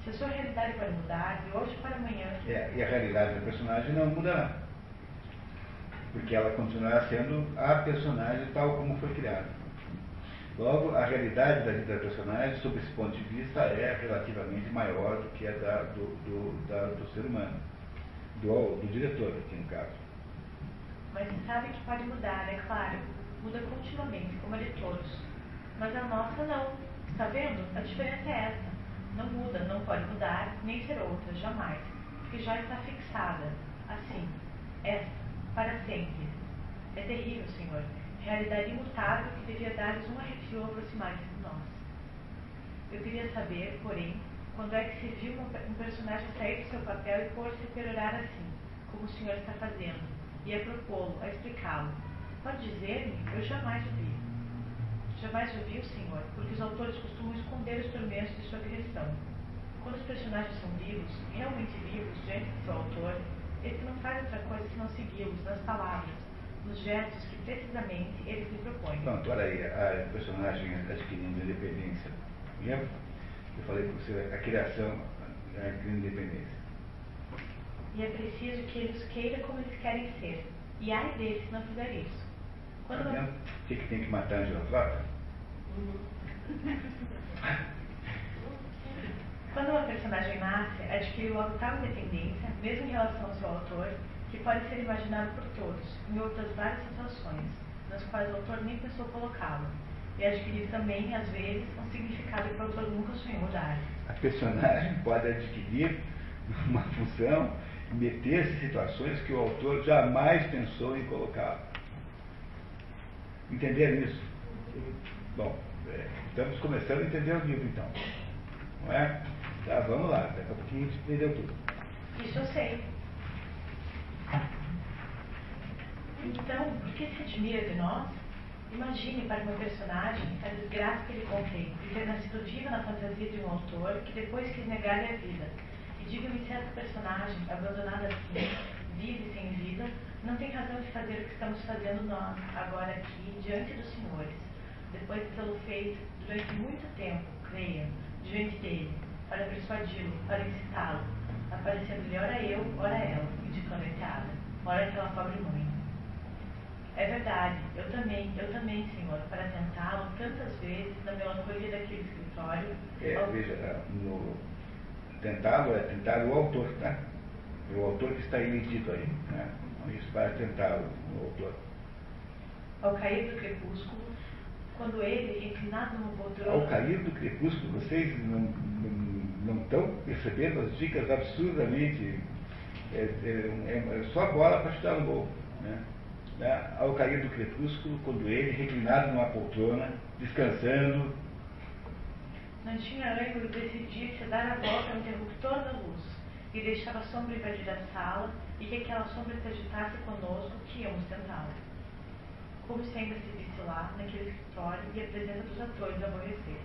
Se a sua realidade vai mudar, de hoje para amanhã. É, e a realidade da personagem não mudará. Porque ela continuará sendo a personagem tal como foi criada. Logo, a realidade da vida da personagem, sob esse ponto de vista, é relativamente maior do que a da, do, do, da, do ser humano, do, do diretor, aqui no caso. Mas sabe que pode mudar, é claro muda continuamente, como a de todos. Mas a nossa não. Está vendo? A diferença é essa. Não muda, não pode mudar, nem ser outra, jamais. Porque já está fixada. Assim. Esta, para sempre. É terrível, Senhor. Realidade imutável que devia dar-lhes um arrepio ao aproximar-se de nós. Eu queria saber, porém, quando é que se viu um personagem sair do seu papel e pôr-se a perorar assim, como o Senhor está fazendo, e a propô-lo, a explicá-lo, Pode dizer-me, eu jamais o vi. Jamais o vi Senhor, porque os autores costumam esconder os tormentos de sua criação. Quando os personagens são vivos, realmente vivos, diante de seu autor, ele não faz outra coisa senão segui-los nas palavras, nos gestos que precisamente eles lhe propõem. Pronto, olha aí, a personagem adquirindo independência. Lembra? Eu falei para você, a criação adquirindo independência. E é preciso que ele os queira como eles querem ser. E ai deles se não fizer isso. Quando tá vendo? O que, que tem que matar Angela Frota? Quando uma personagem nasce, adquire logo tal independência, mesmo em relação ao seu autor, que pode ser imaginado por todos, em outras várias situações, nas quais o autor nem pensou colocá-lo, e adquirir também, às vezes, um significado que o autor nunca sonhou dar. A personagem pode adquirir uma função meter-se em situações que o autor jamais pensou em colocá-lo. Entenderam isso? Bom, é, estamos começando a entender o livro então. Não é? Tá, vamos lá, daqui a pouquinho a gente entendeu tudo. Isso eu sei. Então, por que se admira de nós? Imagine para uma personagem a desgraça que ele contém de ter nascido viva na fantasia de um autor que depois quis negar-lhe a vida. Diga-me se essa personagem, abandonada assim, vive sem vida, não tem razão de fazer o que estamos fazendo nós, agora aqui, diante dos senhores, depois de tê-lo feito durante muito tempo, creia, diante dele, para persuadi-lo, para incitá-lo, aparecendo-lhe ora eu, ora ela, indicando enteada, ora aquela pobre mãe. É verdade, eu também, eu também, Senhor, para tentá-lo tantas vezes na melancolia daquele escritório. É, ao... veja, no, Tentá-lo é tentar o autor, tá? É o autor que está emitido aí. Né? Isso para tentar o, o autor. Ao cair do crepúsculo, quando ele, inclinado no poltrona... Ao cair do crepúsculo, vocês não, não, não estão percebendo as dicas absurdamente... É, é, é só bola para chutar no gol. Né? né? Ao cair do crepúsculo, quando ele, reclinado numa poltrona, descansando... Não tinha ângulo decidir se dar a volta ao interruptor da luz e deixar a sombra invadir a sala e que aquela sombra se agitasse conosco que íamos tentá-la. Como se ainda se visse lá, naquele escritório, e a presença dos atores aborrecesse.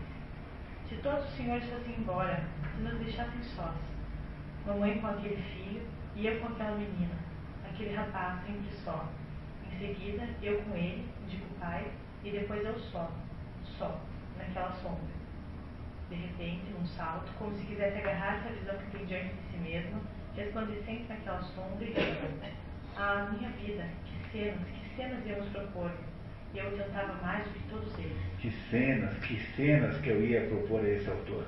Se todos os senhores fossem embora, se nos deixassem sós, mamãe com aquele filho e eu com aquela menina, aquele rapaz sempre só. Em seguida, eu com ele, digo pai, e depois eu só, só, naquela sombra. De repente, num salto, como se quisesse agarrar-se à visão que tem diante de si mesma, resplandecente naquela sombra, e digo, ah, minha vida, que cenas, que cenas íamos propor. E eu tentava mais do que todos eles. Que cenas, que cenas que eu ia propor a esse autor.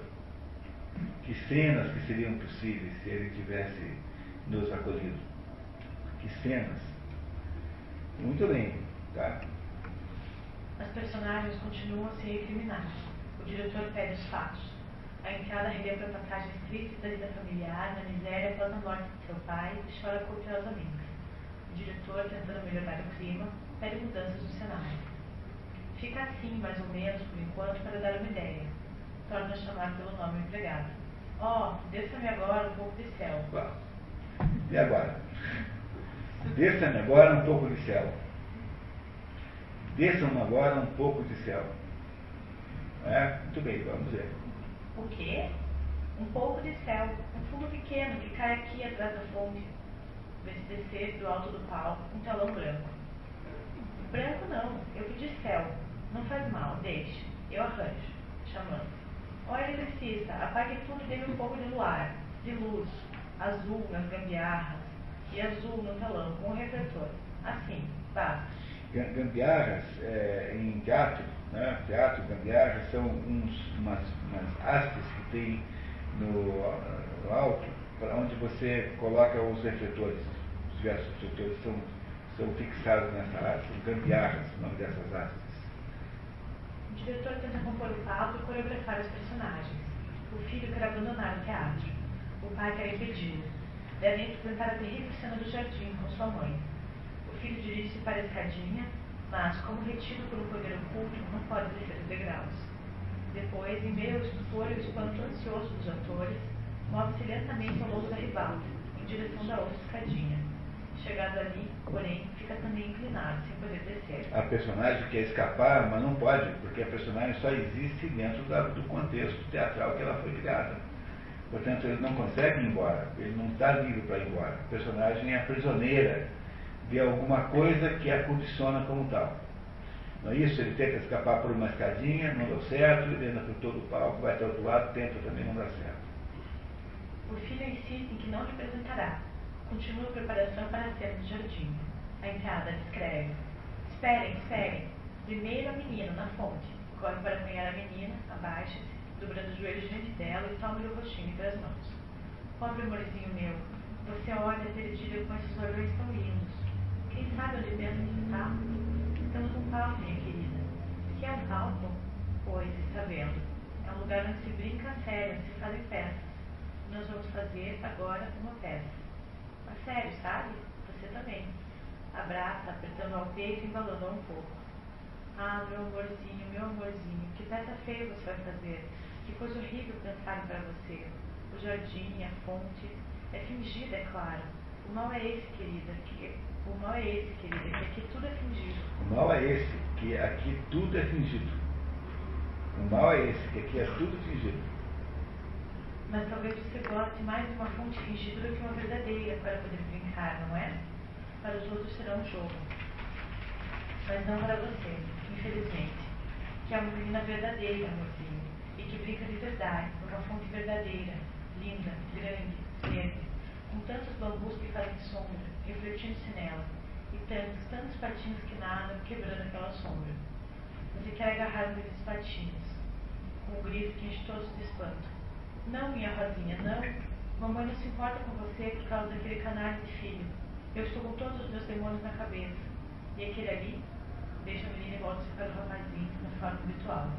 Que cenas que seriam possíveis se ele tivesse nos acolhido. Que cenas. Muito bem, tá? As personagens continuam a ser recriminadas. O diretor pede os fatos. A enteada relembra passagens tristes da vida familiar, na miséria após a morte de seu pai, e chora copiosamente. O diretor, tentando melhorar o clima, pede mudanças no cenário. Fica assim, mais ou menos, por enquanto, para dar uma ideia. Torna a chamar pelo nome do empregado. Oh, desça-me agora um pouco de céu. E agora? Desça-me agora um pouco de céu. Desça-me agora um pouco de céu. É? Muito bem, vamos ver. O quê? Um pouco de céu, um fundo pequeno que cai aqui atrás da fonte. Vê-se descer do alto do palco um telão branco. Branco não, eu pedi céu. Não faz mal, deixe. Eu arranjo, chamando. Ó eletricista, apague tudo e dê um pouco de luar, de luz, azul nas gambiarras e azul no telão, com o refletor. Assim, basta. Gambiarras, é, em teatro, né? teatro, gambiarras, são uns, umas, umas hastes que tem no, no alto, para onde você coloca os refletores. Os diversos refletores são são fixados nessa haste, são gambiarras, o nome dessas hastes. O diretor tenta compor o papo e coreografar os personagens. O filho quer abandonar o teatro. O pai quer impedi-lo. Devem representar a terrível cena do jardim com sua mãe. O filho dirige-se para a escadinha, mas, como retido um poder oculto, não pode descer os degraus. Depois, em meio ao estupor e ao espanto ansioso dos atores, move-se lentamente ao longo da ribalta, em direção da outra escadinha. Chegado ali, porém, fica também inclinado, sem poder descer. A personagem quer escapar, mas não pode, porque a personagem só existe dentro da, do contexto teatral que ela foi criada. Portanto, ele não consegue ir embora, ele não está livre para ir embora. A personagem é a prisioneira de alguma coisa que a condiciona como tal. Não é isso? Ele tenta escapar por uma escadinha, não deu certo, ele anda por todo o palco, vai até o outro lado, tenta também, não dá certo. O filho insiste em que não representará, Continua a preparação para a cena do jardim. A enteada descreve. Esperem, esperem. Primeiro a menina, na fonte. Corre para apanhar a menina, abaixa-se, dobrando os joelhos diante dela e toma-lhe o rostinho entre as mãos. Pobre amorzinho meu, você olha perdida com esses olhos tão lindos. Quem sabe onde que está? Estamos num palco, minha querida. Que é palco? Pois, está vendo. É um lugar onde se brinca a sério, onde se fazem peças. Nós vamos fazer agora uma peça. Mas sério, sabe? Você também. Abraça, apertando ao peito e embalando um pouco. Ah, meu amorzinho, meu amorzinho, que peça feia você vai fazer. Que coisa horrível pensar para você. O jardim, a fonte. É fingida, é claro. O mal é esse, querida. Que... O mal é esse, querida, que aqui tudo é fingido. O mal é esse, que aqui tudo é fingido. O mal é esse, que aqui é tudo fingido mas talvez você goste mais de uma fonte fingida do que uma verdadeira para poder brincar, não é? Para os outros será um jogo. Mas não para você, infelizmente, que é uma menina verdadeira, amorzinho, e que brinca de verdade, uma fonte verdadeira, linda, grande, verde, com tantos bambus que fazem sombra, refletindo-se nela, e tantos, tantos patinhos que nadam, quebrando aquela sombra. Você quer agarrar um desses patinhos, com o grito que enche todos de espanto Não, minha Rosinha, não. Mamãe não se importa com você por causa daquele canalha de filho. Eu estou com todos os meus demônios na cabeça. E aquele ali? Deixa a menina e volta-se para o rapazinho, na forma habitual.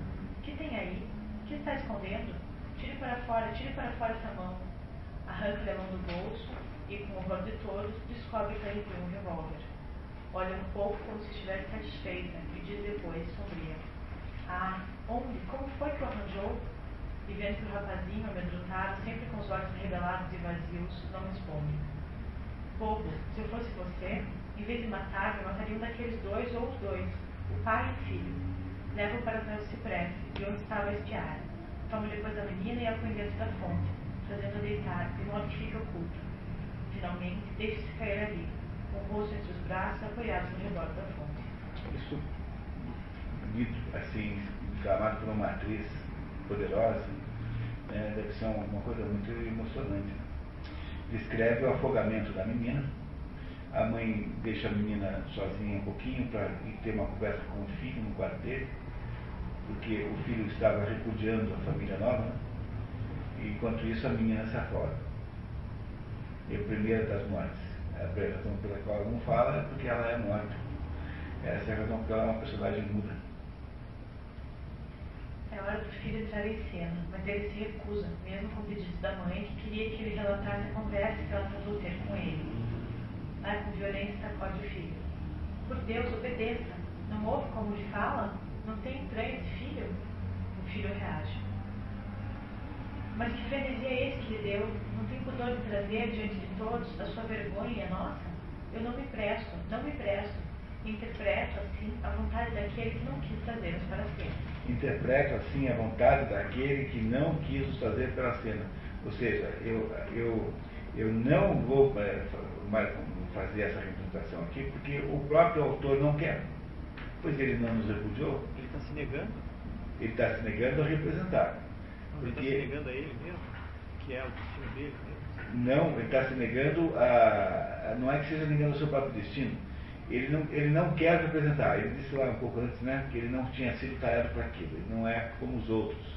Que tem aí? Que está escondendo? Tire para fora, tire para fora essa mão. Arranca-lhe a mão do bolso e, com o horror de todos, descobre que tem um revólver. Olha um pouco como se estivesse satisfeita e diz depois, sombria. Ah, onde? Como foi que o arranjou? E vendo que o rapazinho, amedrontado, sempre com os olhos revelados e vazios, não responde. Bobo, se eu fosse você, em vez de matar, eu mataria um daqueles dois ou os dois, o pai e o filho. Levo para trás do cipreste, de onde estava a espiar. Tomo depois a menina e a põe dentro da fonte, fazendo-a deitar, de modo que fique oculto. Finalmente, deixe-se cair ali, com o rosto entre os braços apoiados no redor da fonte. Isso, dito assim, inflamado por uma atriz poderosa, né, deve ser uma coisa muito emocionante. Descreve o afogamento da menina. A mãe deixa a menina sozinha um pouquinho para ter uma conversa com o filho no quarto dele, porque o filho estava repudiando a família nova, né? e enquanto isso a menina se afoga. E primeira das mortes. A razão pela qual ela não fala é porque ela é morta. Essa é a razão pela qual ela é uma personagem muda. É hora do filho entrar em cena, mas ele se recusa, mesmo com pedidos da mãe, que queria que ele relatasse a conversa que ela tentou ter com ele. Ai, com violência sacode o filho. Por Deus, obedeça. Não ouve como ele fala? Não tem entranha de filho? O filho reage. Mas que frenesia é esse que lhe deu? Não tem pudor de trazer diante de todos a sua vergonha e a nossa? Eu não me presto, não me presto. Interpreto, assim, a vontade daquele que não quis trazê-los para a cena. Interpreto, assim, a vontade daquele que não quis os trazer para a cena. Ou seja, eu, eu, eu não vou é, fazer essa representação aqui porque o próprio autor não quer. Pois ele não nos repudiou. Ele está se negando? Ele está se negando a representar. Ele está se negando a ele mesmo? Que é o destino dele mesmo? Não, ele está se negando a, a, Não é que seja negando o seu próprio destino. Ele não, ele não quer representar. Ele disse lá um pouco antes, né, que ele não tinha sido talhado para aquilo. Ele não é como os outros.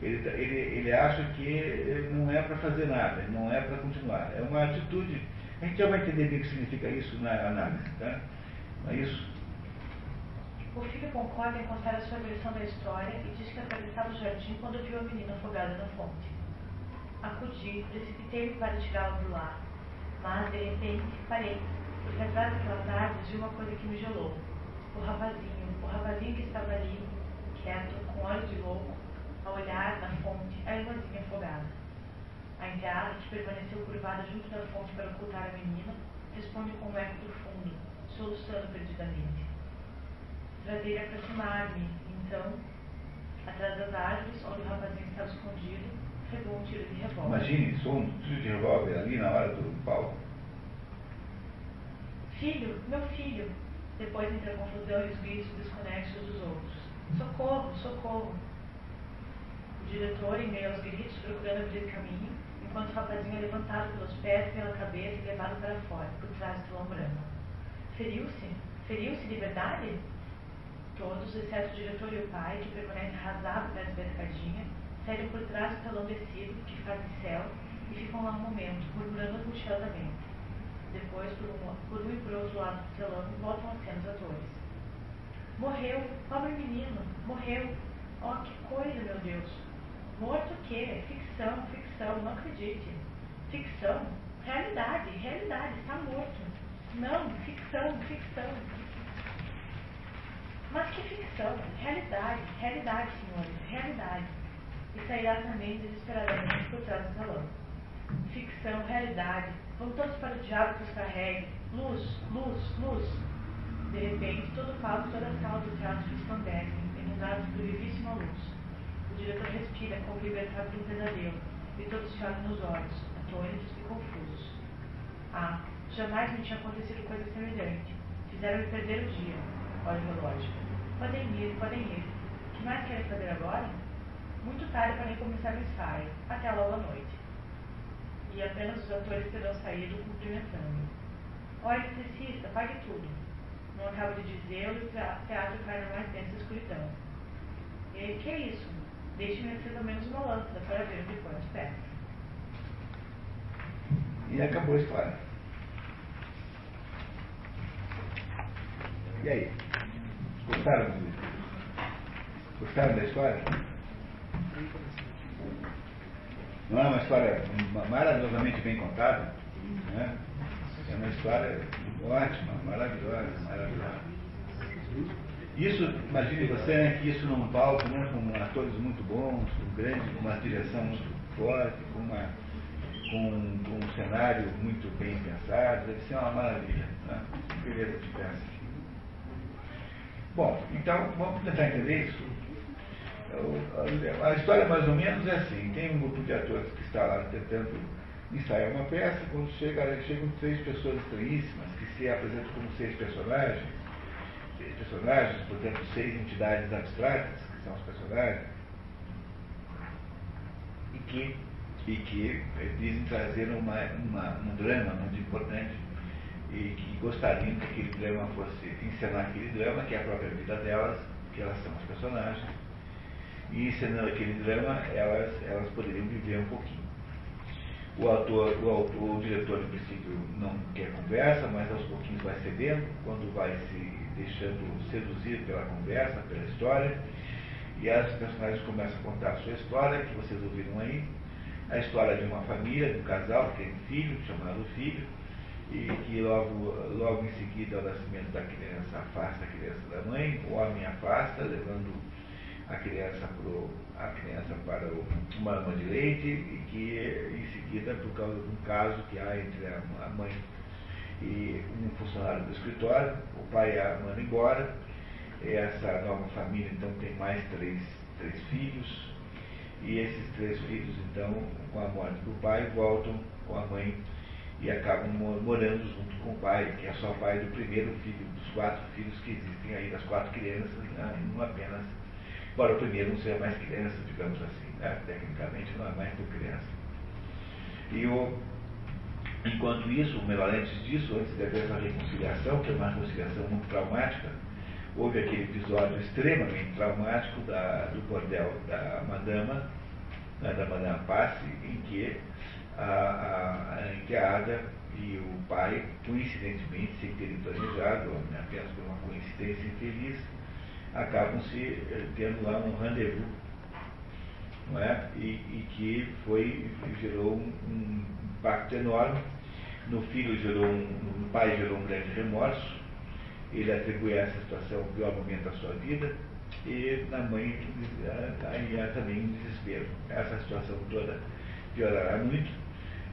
Ele, ele, ele acha que não é para fazer nada, não é para continuar. É uma atitude. A gente já vai entender bem o que significa isso na análise, tá? Não é isso? O filho concorda em contar a sua versão da história e diz que atravessava o jardim quando viu a menina afogada na fonte. Acudi, precipitei-me para tirá-lo do lar, mas, de repente, parei, porque atrás daquelas árvores vi uma coisa que me gelou. O rapazinho, o rapazinho que estava ali, quieto, com olhos de louco, a olhar na fonte a irmãzinha afogada. A enteada, que permaneceu curvada junto da fonte para ocultar a menina, responde com um eco profundo, soluçando perdidamente. De aproximar-me, então, atrás das árvores, onde o rapazinho estava escondido, pegou um tiro de revólver. Imagine, sou um tiro de revólver ali na hora do pau. Filho, meu filho! Depois entre a confusão e os gritos desconexos dos outros. Socorro, socorro! O diretor, em meio aos gritos, procurando abrir caminho, enquanto o rapazinho é levantado pelos pés pela cabeça e levado para fora, por trás do telão branco. Feriu-se? Feriu-se de verdade? Todos, exceto o diretor e o pai, que permanece arrasado perto da escadinha, por trás do telão descido, que faz céu, e ficam lá um momento, murmurando angustiosamente. Depois, por um, por um e por outro lado do telão, voltam a cena os atores. Morreu, pobre menino, morreu. Oh, que coisa, meu Deus! Morto o quê? Ficção, ficção, não acredite. Ficção? Realidade, realidade, está morto. Não, ficção, ficção. Mas que ficção? Realidade, realidade, senhores, realidade. E sairá também desesperadamente por trás do salão. Ficção, realidade. Vão todos para o diabo que os carregue. Luz, luz, luz. De repente, todo o palco toda a sala do teatro resplandecem, inundados por vivíssima luz. O diretor respira como libertado de um pesadelo, e todos se olham nos olhos, atônitos e confusos. Ah, jamais me tinha acontecido coisa semelhante. Fizeram-me perder o dia. Olha o relógio. Podem ir, podem ir. O que mais querem fazer agora? Muito tarde para recomeçar o ensaio. Até logo à noite. E apenas os atores terão saído cumprimentando. Ó, eletricista, pague tudo. Não acabo de e o teatro cai na mais densa escuridão. E que é isso? Deixe-me acender ao menos uma lâmpada para ver onde põe as peças. E acabou a história. E aí? Gostaram? Gostaram da história? Não é uma história maravilhosamente bem contada? Né? É uma história ótima, maravilhosa, maravilhosa. Isso, imagine você né, que isso num palco, né, com atores muito bons, um grande, com uma direção muito forte, com, uma, com, com, um cenário muito bem pensado, deve ser uma maravilha. Né? Beleza de peça. Bom, então vamos tentar entender isso. A história mais ou menos é assim, tem um grupo de atores que está lá tentando ensaiar uma peça, quando chega, chegam três pessoas estranhíssimas que se apresentam como seis personagens, seis personagens, portanto seis entidades abstratas, que são os personagens, e que, e que eh, dizem trazer uma, uma, um drama muito importante e que gostariam que aquele drama fosse encenar aquele drama, que é a própria vida delas, que elas são os personagens, e encenando aquele drama, elas, elas poderiam viver um pouquinho. O autor, o autor, o diretor, no princípio, não quer conversa, mas aos pouquinhos vai cedendo, quando vai se deixando seduzir pela conversa, pela história, e as personagens começam a contar a sua história, que vocês ouviram aí, a história de uma família, de um casal que tem filho, chamado Filho, e que logo, logo em seguida ao nascimento da criança afasta a criança da mãe, o homem afasta, levando a criança, pro, a criança para o, uma de leite e que em seguida, por causa de um caso que há entre a, a mãe e um funcionário do escritório, o pai a manda embora, essa nova família então tem mais três, três filhos, e esses três filhos então, com a morte do pai, voltam com a mãe e acabam morando junto com o pai, que é só pai do primeiro filho, dos quatro filhos que existem aí, das quatro crianças, né, não apenas, embora o primeiro não seja mais criança, digamos assim, né, tecnicamente não é mais do criança. E o, enquanto isso, melhor antes disso, antes dessa reconciliação, que é uma reconciliação muito traumática, houve aquele episódio extremamente traumático da, do bordel da Madama, né, da Madame Passe, em que a, a, a e o pai, coincidentemente, sem terem planejado, apenas por uma coincidência infeliz, acabam se eh, tendo lá um rendezvous, não é? E, e que foi, gerou um, um, impacto enorme. No filho gerou um, no pai gerou um grande remorso, ele atribui a essa situação o pior momento da sua vida, e na mãe aí há também um desespero. Essa situação toda piorará muito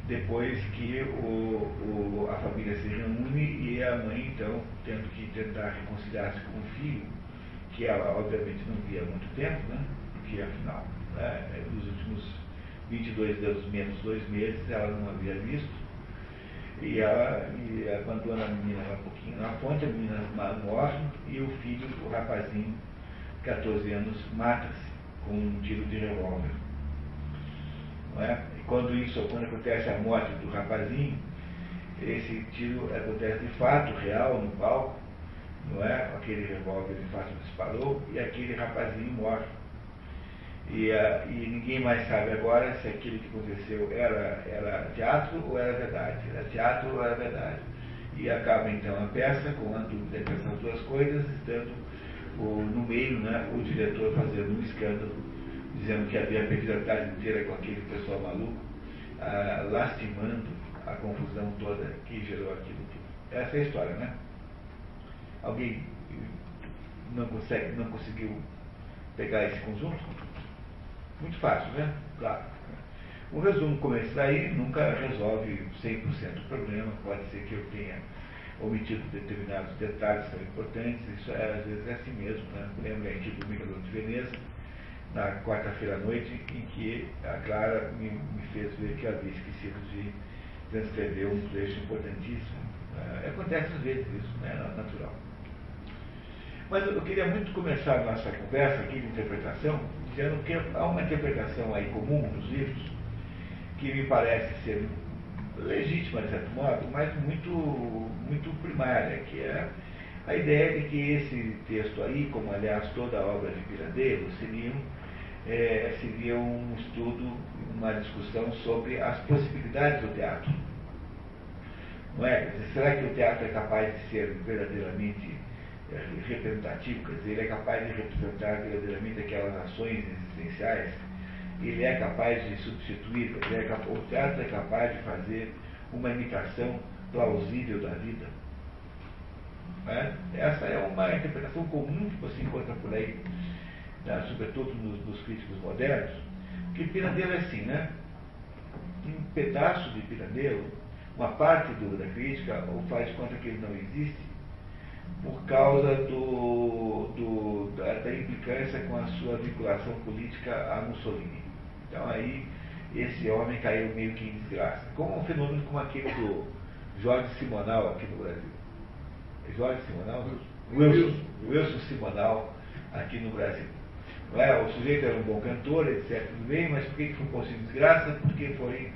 depois que o, o, a família se reúne e a mãe, então, tendo que tentar reconciliar-se com o filho, que ela obviamente não via há muito tempo, né? porque afinal, né, nos últimos 22 anos, menos dois meses, ela não havia visto, e ela e abandona a menina um pouquinho na ponte, a menina morre, e o filho, o rapazinho, 14 anos, mata-se com um tiro de revólver. É? quando isso, quando acontece a morte do rapazinho, esse tiro acontece de fato, real, no palco, não é? Aquele revólver de fato disparou e aquele rapazinho morre. E, uh, e, ninguém mais sabe agora se aquilo que aconteceu era, era teatro ou era verdade. Era teatro ou era verdade. E acaba então a peça com a dúvida entre essas duas coisas, estando o, no meio né, o diretor fazendo um escândalo dizendo que havia perdido a tarde inteira com aquele pessoal maluco, ah, lastimando a confusão toda que gerou aquilo tudo. Essa é a história, né? Alguém não, consegue, não conseguiu pegar esse conjunto? Muito fácil, né? Claro. O resumo como esse daí nunca resolve 100% o problema, pode ser que eu tenha omitido determinados detalhes tão importantes, isso é, às vezes é assim mesmo, né? Lembra aí tipo o Mirador de Veneza, na quarta-feira à noite, em que a Clara me, me, fez ver que havia esquecido de transcrever um trecho importantíssimo. É, acontece às vezes isso, né? é natural. Mas eu queria muito começar a nossa conversa aqui de interpretação, dizendo que há uma interpretação aí comum nos livros, que me parece ser legítima, de certo modo, mas muito, muito primária, que é a ideia de que esse texto aí, como aliás toda a obra de Pirandello, seriam é, seria um estudo, uma discussão sobre as possibilidades do teatro. Não é? Será que o teatro é capaz de ser verdadeiramente é, representativo? Quer dizer, ele é capaz de representar verdadeiramente aquelas ações existenciais? Ele é capaz de substituir? É capaz, o teatro é capaz de fazer uma imitação plausível da vida? É? Essa é uma interpretação comum que você encontra por aí né, sobretudo nos, nos, críticos modernos, que Pirandello é assim, né? Um pedaço de Pirandello, uma parte do, da crítica, ou faz conta que ele não existe, por causa do, do, da, da, implicância com a sua vinculação política a Mussolini. Então aí esse homem caiu meio que em desgraça. Como um fenômeno como aquele do Jorge Simonal aqui no Brasil. É Jorge Simonal? Wilson, Wilson Simonal aqui no Brasil. É? O sujeito era um bom cantor, etc. Bem, mas por que foi em desgraça? Porque foi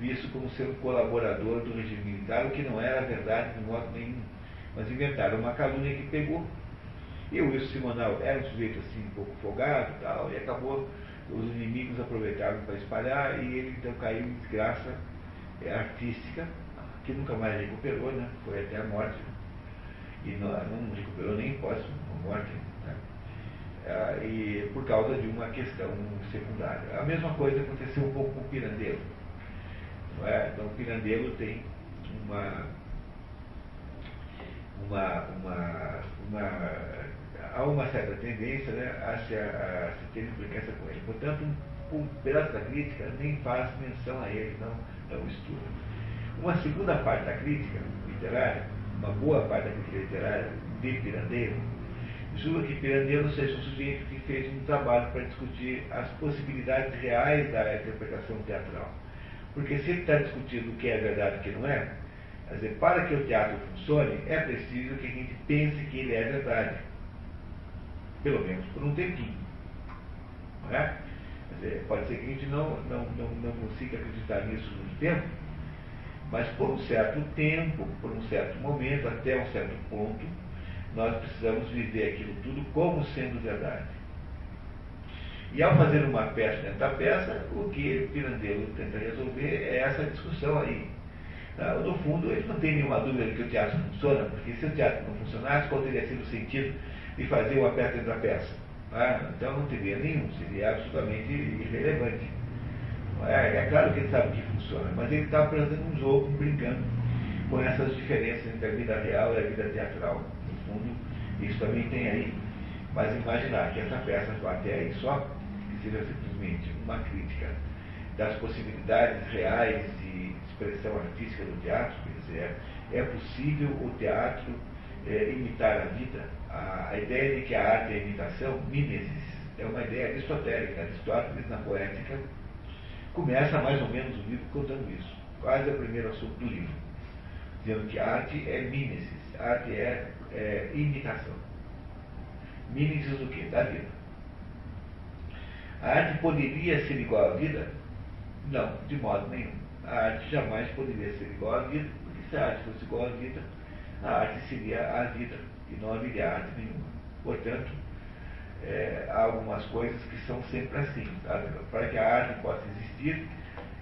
visto como um colaborador do regime militar, o que não era verdade de modo nenhum. Mas inventaram uma calúnia que pegou. E o Wilson Simonal era um sujeito assim, um pouco folgado e tal, e acabou, os inimigos aproveitaram para espalhar, e ele então caiu em desgraça é, artística, que nunca mais recuperou, né? Foi até a morte. E não, não recuperou nem pós a morte. Ah, e por causa de uma questão secundária. A mesma coisa aconteceu um pouco com o Pirandello. É? Então o Pirandello tem uma, uma, uma, uma, há uma certa tendência né, a, se, a, se ter implicância com ele. Portanto, um, um pedaço da crítica nem faz menção a ele, não, não estuda. Uma segunda parte da crítica literária, uma boa parte da crítica literária de Pirandello, julga que Pirandello seja um sujeito que fez um trabalho para discutir as possibilidades reais da interpretação teatral. Porque se ele está discutindo o que é verdade e o que não é, quer dizer, para que o teatro funcione, é preciso que a gente pense que ele é verdade. Pelo menos por um tempinho. Não é? Quer dizer, pode ser que a gente não, não, não, não consiga acreditar nisso no tempo, mas por um certo tempo, por um certo momento, até um certo ponto, nós precisamos viver aquilo tudo como sendo verdade. E ao fazer uma peça dentro da peça, o que Pirandello tenta resolver é essa discussão aí. Tá? No fundo, ele não tem nenhuma dúvida de que o teatro funciona, porque se o teatro não funcionasse, qual teria sido o sentido de fazer uma peça dentro da peça? Tá? Então não teria nenhum, seria absolutamente irrelevante. É, é claro que ele sabe que funciona, mas ele está fazendo um jogo, brincando com essas diferenças entre a vida real e a vida teatral isso também tem aí. Mas imaginar que essa peça até aí só, que seja simplesmente uma crítica das possibilidades reais de expressão artística do teatro, quer dizer, é possível o teatro é, imitar a vida. A, a, ideia de que a arte é imitação, mimesis, é uma ideia aristotélica. Aristóteles, na poética, começa mais ou menos o livro contando isso. Quase é o primeiro assunto do livro. Dizendo que a arte é mimesis, a arte é é, imitação. Mimesis do que? Da vida. A arte poderia ser igual à vida? Não, de modo nenhum. A arte jamais poderia ser igual à vida, porque se a arte fosse igual à vida, a arte seria a vida e não haveria arte nenhuma. Portanto, é, há algumas coisas que são sempre assim. Sabe? Para que a arte possa existir,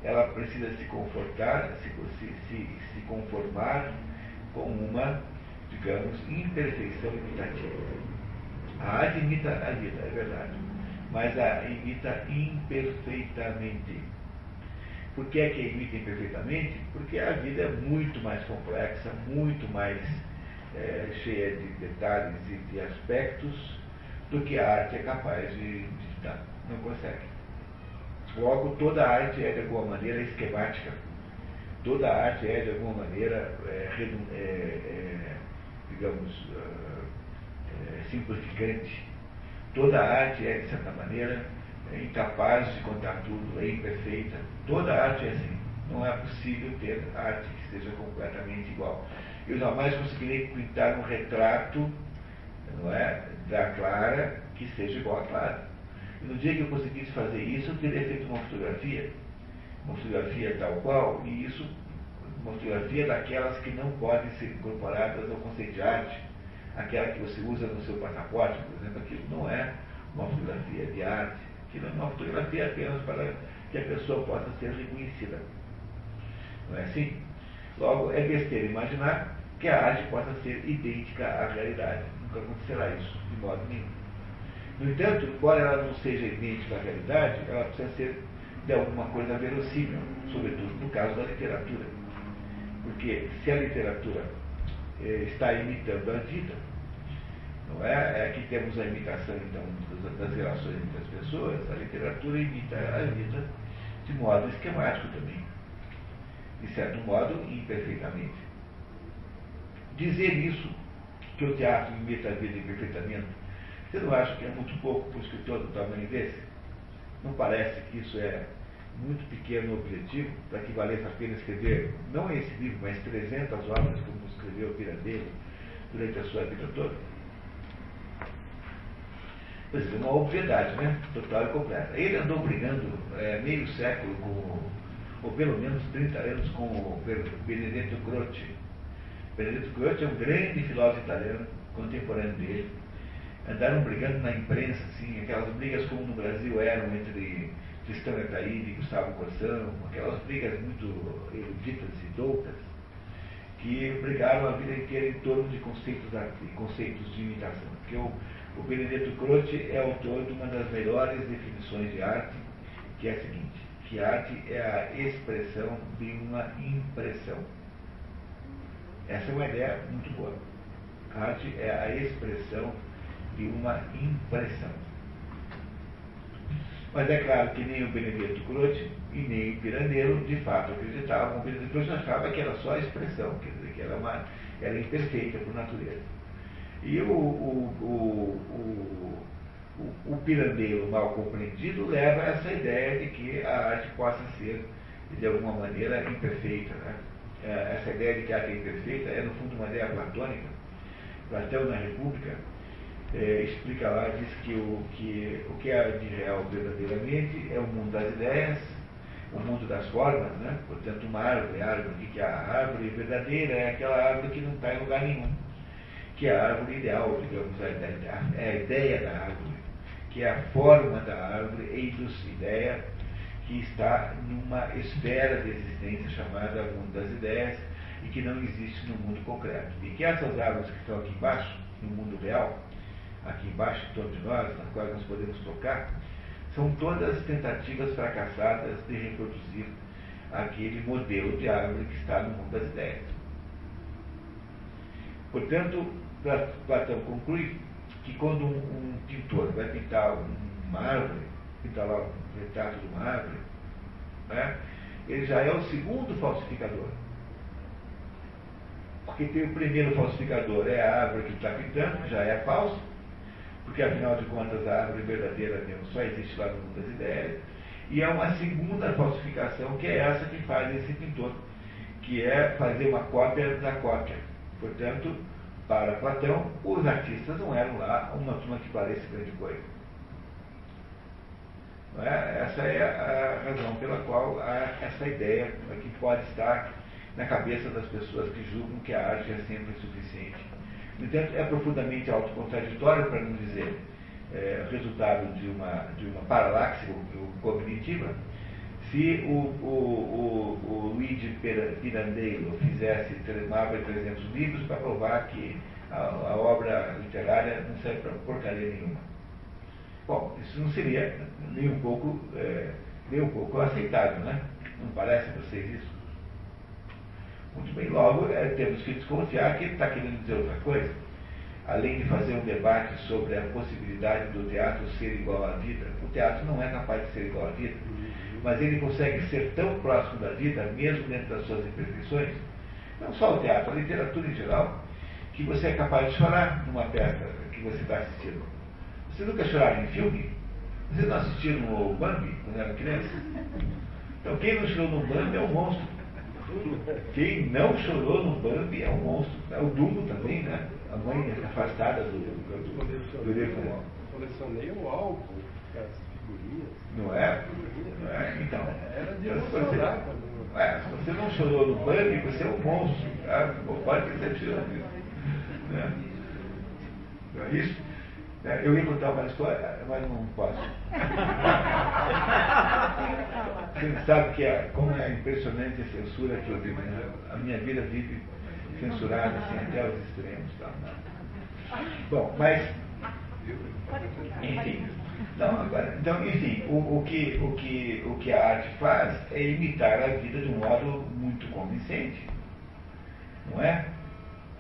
ela precisa se confortar, se, se, se conformar com uma digamos, imperfeição imitativa. A arte imita a vida, é verdade, mas a imita imperfeitamente. Por que é que imita imperfeitamente? Porque a vida é muito mais complexa, muito mais é, cheia de detalhes e de aspectos do que a arte é capaz de, de dar. Não consegue. Logo, toda arte é de alguma maneira esquemática. Toda arte é de alguma maneira é, é, é digamos, uh, simplificante. Toda arte é, de certa maneira, é incapaz de contar tudo, é imperfeita. Toda arte é assim. Não é possível ter arte que seja completamente igual. Eu jamais conseguirei pintar um retrato não é, da Clara que seja igual a Clara. E no dia que eu conseguisse fazer isso, eu teria feito uma fotografia, uma fotografia tal qual, e isso fotografia daquelas que não podem ser incorporadas ao conceito de arte, aquela que você usa no seu passaporte, por exemplo, aquilo não é uma fotografia de arte, tirando uma fotografia apenas para que a pessoa possa ser reconhecida. Não é assim? Logo, é besteira imaginar que a arte possa ser idêntica à realidade. Nunca acontecerá isso, de modo nenhum. No entanto, embora ela não seja idêntica à realidade, ela precisa ser de alguma coisa verossímil, sobretudo no caso da literatura. Porque se a literatura eh, está imitando a vida, não é? É temos a imitação, então, das relações entre as pessoas, a literatura imita a vida de modo esquemático também. De certo modo, imperfeitamente. Dizer isso, que o teatro imita a vida imperfeitamente, você não acha que é muito pouco para um escritor do tamanho desse? Não parece que isso é muito pequeno objetivo para que valesse a pena escrever, não esse livro, mas 300 obras, como escreveu Pirandello durante a sua vida toda? Pois é, uma obviedade, né? Total e completa. Ele andou brigando é, meio século com, ou pelo menos 30 anos, com o Benedetto Croce. Benedetto Croce é um grande filósofo italiano, contemporâneo dele andaram brigando na imprensa, assim, aquelas brigas como no Brasil eram entre Tristão Ataíde e Gustavo Corsão, aquelas brigas muito eruditas e doutas, que brigaram a vida inteira em torno de conceitos, conceitos de imitação. Porque o, o Benedetto Croce é autor de uma das melhores definições de arte, que é a seguinte, que arte é a expressão de uma impressão. Essa é uma ideia muito boa. A arte é a expressão de uma impressão. Mas é claro que nem o Benedetto Croce e nem o Pirandello de fato acreditavam. O Benedetto Croce achava que era só a expressão, quer dizer, que era, uma, era imperfeita por natureza. E o, o, o, o, o Pirandello mal compreendido leva a essa ideia de que a arte possa ser, de alguma maneira, imperfeita. Né? É, essa ideia de que a arte é imperfeita é, no fundo, uma ideia platônica. Platão, na República, é, explica lá, diz que o que, o que é de real verdadeiramente é o mundo das ideias, o mundo das formas, né? portanto uma árvore, árvore, que a árvore verdadeira é aquela árvore que não está em lugar nenhum, que é a árvore ideal, digamos, é a ideia da árvore, que é a forma da árvore, eidos, ideia, que está numa esfera de existência chamada mundo das ideias e que não existe no mundo concreto. E que essas árvores que estão aqui embaixo, no mundo real, aqui embaixo, em torno de nós, nas quais nós podemos tocar, são todas tentativas fracassadas de reproduzir aquele modelo de árvore que está no mundo das ideias. Portanto, Platão conclui que quando um, um pintor vai pintar uma árvore, pintar lá um retrato de uma árvore, né, ele já é o segundo falsificador. Porque tem o primeiro falsificador, é a árvore que está pintando, já é falso, porque afinal de contas a árvore verdadeira mesmo só existe lá no mundo das ideias. E é uma segunda falsificação, que é essa que faz esse pintor, que é fazer uma cópia da cópia. Portanto, para Platão, os artistas não eram lá uma turma que parece grande coisa. É? Essa é a razão pela qual essa ideia que pode estar na cabeça das pessoas que julgam que a arte é sempre suficiente no entanto, é profundamente autocontraditório, para não dizer é, resultado de uma, de uma paralaxe cognitiva, se o, o, o, o Luigi Pirandello fizesse mais de 300 livros para provar que a, a, obra literária não serve para porcaria nenhuma. Bom, isso não seria nem um pouco, é, nem um pouco aceitável, né? Não parece a vocês isso? Muito bem, logo é, temos que desconfiar que ele está querendo dizer outra coisa. Além de fazer um debate sobre a possibilidade do teatro ser igual à vida, o teatro não é capaz de ser igual à vida, mas ele consegue ser tão próximo da vida, mesmo dentro das suas imperfeições, não só o teatro, a literatura em geral, que você é capaz de chorar numa peça que você está assistindo. Você nunca choraram em filme? Vocês não assistiram o Bambi quando era criança? Então quem não chorou no Bambi é um monstro. Quem não chorou no Bambi é um monstro. É o Dumbo também, né? A mãe afastada do, do, do, do livro. Colecionei o álbum, as figurinhas. Não é? Não é? Então. Era de você, é, se você não chorou no Bambi, você é um monstro. Tá? Pode ter certeza disso. Né? Não é isso? É, eu ia contar uma história, mas não posso. Você sabe que é, como é impressionante a censura que eu vivo. Né? A minha vida vive censurada assim, até os extremos. Tá? Bom, mas. Enfim. Não, agora, então, enfim, o, o, que, o, que, o que a arte faz é imitar a vida de um modo muito convincente. Não é?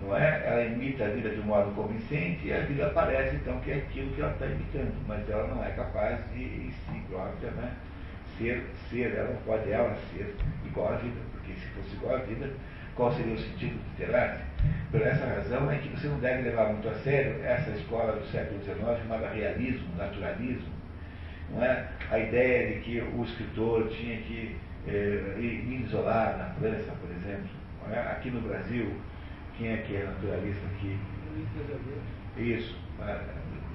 Não é? Ela imita a vida de um modo convincente e a vida parece então que é aquilo que ela está imitando, mas ela não é capaz de em si própria né, ser, ser, ela não pode ela ser igual à vida, porque se fosse igual à vida, qual seria o sentido de ter arte? Por essa razão é que você não deve levar muito a sério essa escola do século XIX chamada realismo, naturalismo. Não é? A ideia de que o escritor tinha que eh, ir isolar na França, por exemplo. É? Aqui no Brasil, quem é que é naturalista aqui? Isso,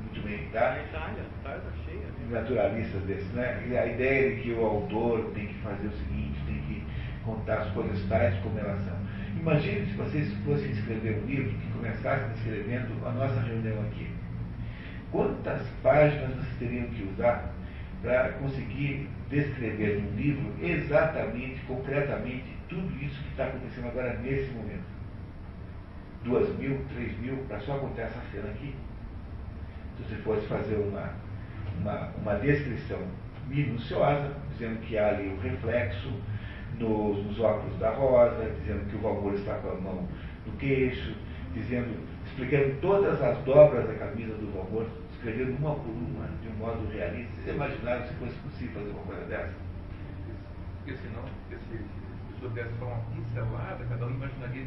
muito bem, tá? Na Itália, tá cheia. Naturalistas desses, né? A ideia de que o autor tem que fazer o seguinte, tem que contar as coisas tais como elas são. Imagine se vocês fossem escrever um livro que começasse descrevendo a nossa reunião aqui. Quantas páginas vocês teriam que usar para conseguir descrever num livro exatamente, concretamente, tudo isso que está acontecendo agora nesse momento? Duas mil, três mil, para só contar essa cena aqui? Se você fosse fazer uma, uma, uma descrição minuciosa, dizendo que há ali o reflexo, nos, nos óculos da Rosa, dizendo que o Valmor está com a mão no queixo, dizendo, explicando todas as dobras da camisa do Valmor, escrevendo uma por uma, de um modo realista. Vocês imaginaram se fosse possível fazer uma coisa dessa? Porque senão, porque se a pessoa desse só uma pincelada, cada um imaginaria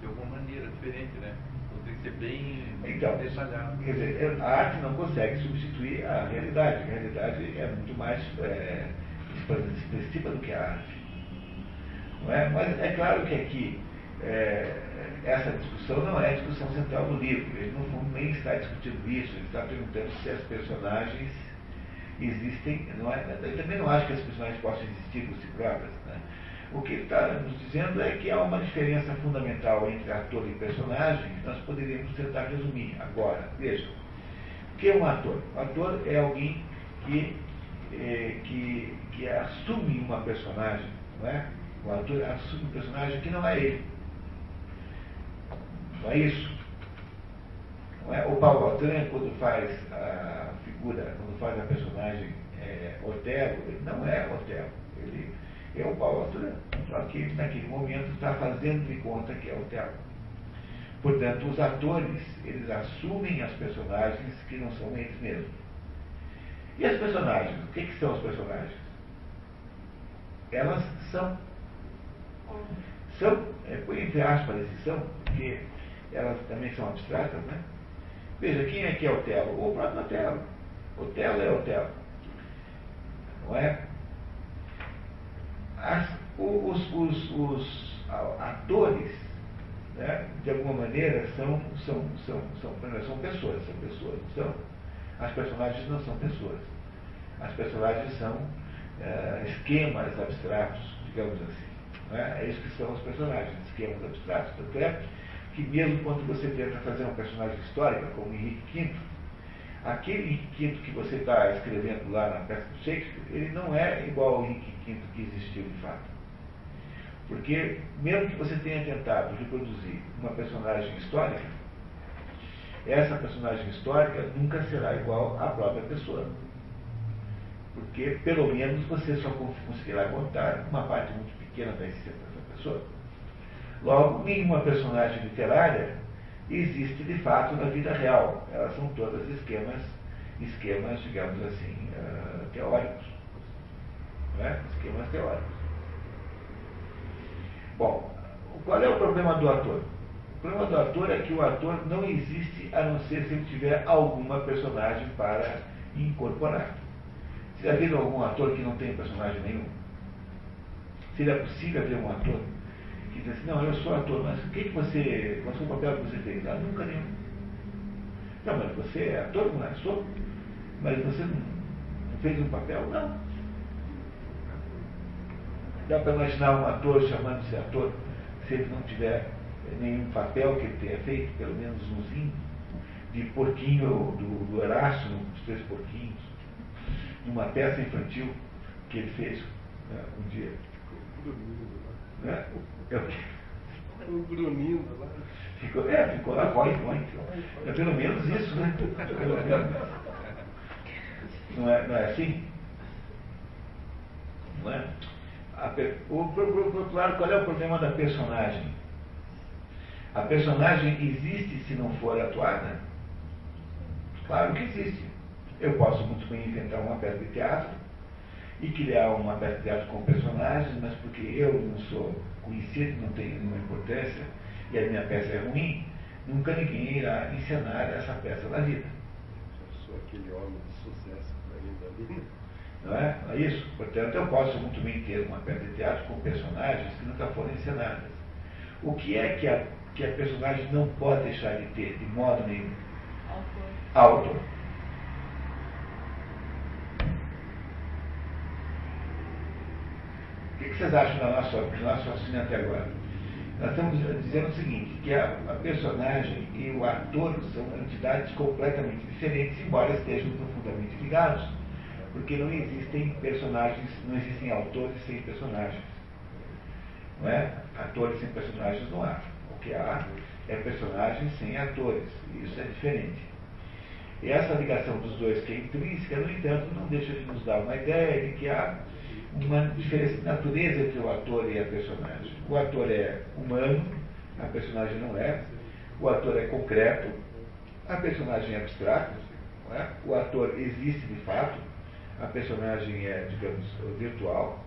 de alguma maneira diferente, né? Então tem que ser bem, bem então, detalhado. Quer dizer, a arte não consegue substituir a realidade. A realidade é muito mais é, expressiva do que a arte. Não é? Mas é claro que aqui é, essa discussão não é a discussão central do livro. Ele no fundo nem está discutindo isso, ele está perguntando se as personagens existem. Não é, eu também não acho que as personagens possam existir por si próprias. O que ele está nos dizendo é que há uma diferença fundamental entre ator e personagem que nós poderíamos tentar resumir agora. Veja, o que é um ator? O ator é alguém que, é, que, que assume uma personagem, não é? O ator assume um personagem que não é ele. Não é isso? Não é? O Paulo Altran, quando faz a figura, quando faz a personagem é, Otelo, ele não é Otelo. Ele é o Paulo Altran. Só que naquele momento está fazendo de conta que é Otelo. Portanto, os atores, eles assumem as personagens que não são eles mesmos. E as personagens? O que, que são as personagens? Elas são são, é, entre aspas esse são, porque elas também são abstratas, né? Veja, quem é que é Otelo? O próprio Otelo. Otelo é Otelo. Não é? As, os, os, os atores, né, de alguma maneira, são, são, são, são, são pessoas, são pessoas, são. As personagens não são pessoas. As personagens são uh, esquemas abstratos, digamos assim. Né? É isso que são os personagens, esquemas abstratos. Tanto é que mesmo quando você tenta fazer uma personagem histórica, como Henrique V, aquele Henrique V que você está escrevendo lá na peça do Shakespeare, ele não é igual ao Henrique Que existiu de fato. Porque mesmo que você tenha tentado reproduzir uma personagem histórica, essa personagem histórica nunca será igual à própria pessoa. Porque pelo menos você só conseguirá contar uma parte muito pequena da existência dessa pessoa. Logo, nenhuma personagem literária existe de fato na vida real. Elas são todas esquemas, esquemas, digamos assim, uh, teóricos. Né? Esquemas teóricos. Bom, qual é o problema do ator? O problema do ator é que o ator não existe a não ser se ele tiver alguma personagem para incorporar. Você já viram algum ator que não tem personagem nenhum? Seria possível haver um ator que diz assim, não, eu sou ator, mas o que, que você. Qual foi o papel que você fez? Ah, nunca nenhum. Não, mas você é ator, não é? Sou. Mas você não fez um papel? Não. Dá para imaginar um ator chamando-se ator, se ele não tiver nenhum papel que ele tenha feito, pelo menos umzinho, de porquinho do, do Horácio, os três porquinhos, numa peça infantil que ele fez né, um dia. O. Né? Eu, O Bruninho lá. ficou, é, ficou lá, corre, corre. É pelo menos isso, né? Não é, não é assim? Não é? O, por, outro lado, qual é o problema da personagem? A personagem existe se não for atuada? Claro que existe. Eu posso muito bem inventar uma peça de teatro e criar uma peça de teatro com personagens, mas porque eu não sou conhecido, não tenho nenhuma importância e a minha peça é ruim, nunca ninguém irá encenar essa peça na vida. Eu sou aquele homem de sucesso ainda ali. Não é? Não é isso? Portanto, eu posso muito bem ter uma peça de teatro com personagens que nunca foram encenadas. O que é que a, que a personagem não pode deixar de ter, de modo nenhum? Autor. O que, que vocês acham da nossa, do nosso raciocínio até agora? Nós estamos dizendo o seguinte, que a, a personagem e o ator são entidades completamente diferentes, embora estejam profundamente ligados, porque não existem personagens, não existem autores sem personagens. Não é? Atores sem personagens não há. O que há é personagens sem atores, e isso é diferente. E essa ligação dos dois, que é intrínseca, no entanto, não deixa de nos dar uma ideia de que há uma diferença de natureza entre o ator e a personagem. O ator é humano, a personagem não é. O ator é concreto, a personagem é abstrata. É? O ator existe de fato, a personagem é, digamos, virtual.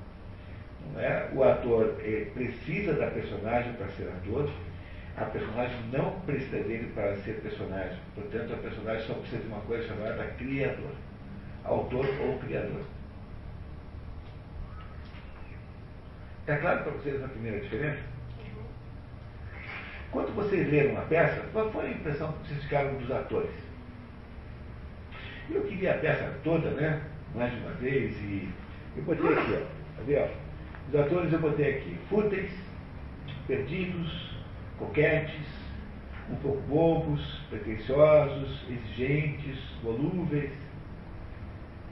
Não é? O ator eh, precisa da personagem para ser ator. A personagem não precisa dele para ser personagem. Portanto, a personagem só precisa de uma coisa chamada criador. Autor ou criador. É claro para vocês a primeira diferença? Quando vocês leram uma peça, qual foi a impressão que vocês ficaram dos atores? Eu queria a peça toda, né? Mais de uma vez, e eu botei aqui, ó. Tá vendo? Os atores eu botei aqui, fúteis, perdidos, coquetes, um pouco bobos, pretensiosos, exigentes, volúveis.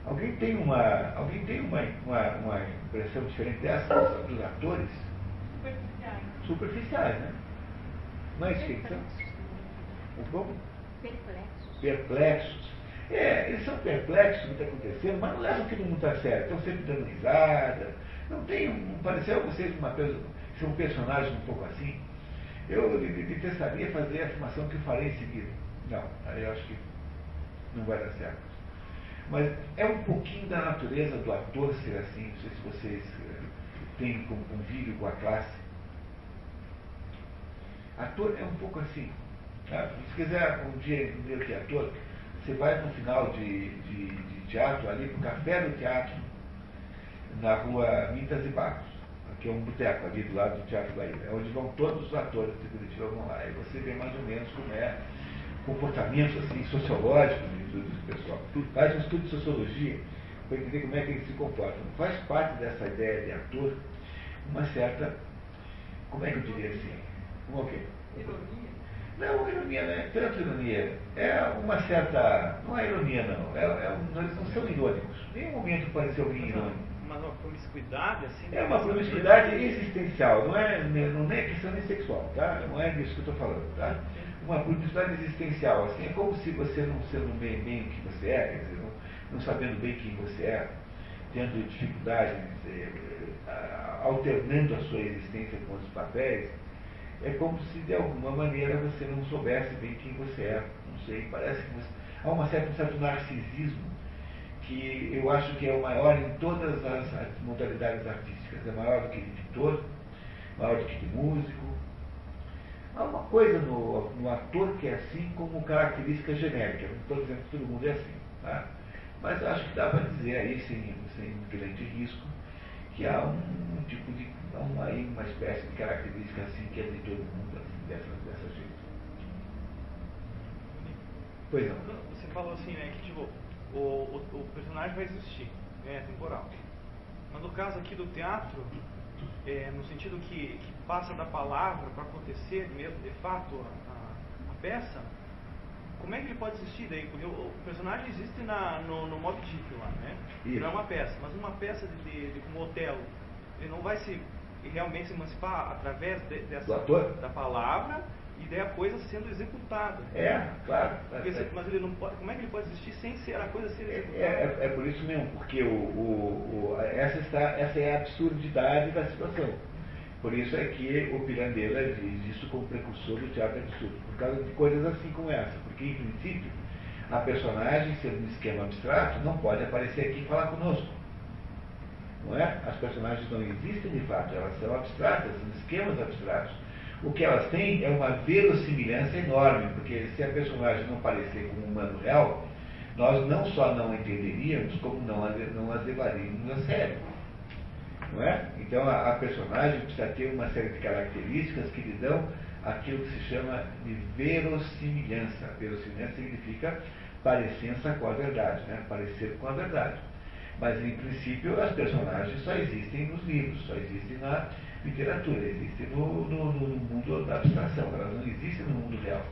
Alguém tem uma, alguém tem uma, uma, uma impressão diferente dessa dos, atores? Superficiais. Superficiais, né? Não é isso que eles são? Um pouco Perplexos. perplexos. É, eles são perplexos com o que está acontecendo, mas não levam aquilo muito a sério. Estão sempre dando risada. Não tem, não pareceu a vocês uma ser um personagem um pouco assim? Eu de- de- detestaria fazer a afirmação que eu farei em seguida. Não, aí eu acho que não vai dar certo. Mas é um pouquinho da natureza do ator ser assim. Não sei se vocês eh, têm como convívio com a classe. Ator é um pouco assim. tá? Se quiser um dia entender o que é ator, você vai no final de, de, de teatro, ali pro Café do Teatro, na rua Mintas e Barros, que é um boteco ali do lado do Teatro Ilha, é onde vão todos os atores de Curitiba vão lá. E você vê mais ou menos como é o comportamento assim, sociológico esse pessoal. Faz um estudo de sociologia para entender como é que eles se comportam. Faz parte dessa ideia de ator uma certa, como é que eu diria assim? Uma o quê? Não, ironia não é tanto ironia. É uma certa. Não é ironia, não. É, é eles não são irônicos. Nenhum momento pode ser alguém irônico. Uma, uma promiscuidade, assim. É uma promiscuidade existencial, não é, não é questão nem sexual, tá? Não é disso que eu estou falando, tá? Uma promiscuidade existencial, assim, é como se você não sendo bem, bem o que você é, quer dizer, não, não sabendo bem quem você é, tendo dificuldades, eh, ah, alternando a sua existência com os papéis, é como se de alguma maneira você não soubesse bem quem você é. Não sei, parece que você, há uma certa, um certo narcisismo que eu acho que é o maior em todas as, as modalidades artísticas. É maior do que de pintor, maior do que de músico. Há uma coisa no, no ator que é assim como característica genérica. Dizendo que todo mundo é assim. Tá? Mas acho que dá para dizer aí, sem, sem grande risco, que há um, um tipo de. Uma, aí uma espécie de característica assim que é de todo mundo, assim, dessa, dessa jeito. Pois não. Você falou assim, né, que tipo, o, o, o personagem vai existir, né, é temporal. Mas no caso aqui do teatro, é, no sentido que, que passa da palavra para acontecer mesmo, de fato, a, a- a peça, como é que ele pode existir daí? Porque o, o personagem existe na, no, no Mob Dick lá, né? Isso. Não é uma peça, mas uma peça de, de, de como Otelo. ele não vai se realmente se emancipar através de, dessa da palavra e daí a coisa sendo executada. É, claro. Porque mas ele não pode, como é que ele pode existir sem ser a coisa ser É, executada? é- é por isso mesmo, porque o, o- o- essa, está, essa é a absurdidade da situação. Por isso é que o Pirandello diz isso como precursor do teatro absurdo, por causa de coisas assim como essa. Porque, em princípio, a personagem, sendo um esquema abstrato, não pode aparecer aqui e falar conosco. Não é? As personagens não existem de fato, elas são abstratas, são esquemas abstratos. O que elas têm é uma verossimilhança enorme, porque se a personagem não parecer com um humano real, nós não só não entenderíamos, como não, as- não as levaríamos a sério. Não é? Então a, a personagem precisa ter uma série de características que lhe dão aquilo que se chama de verossimilhança. Verossimilhança significa parecença com a verdade, né? parecer com a verdade. Mas, em princípio, as personagens só existem nos livros, só existem na literatura, existem no, no- no mundo da abstração, elas não existem no mundo real.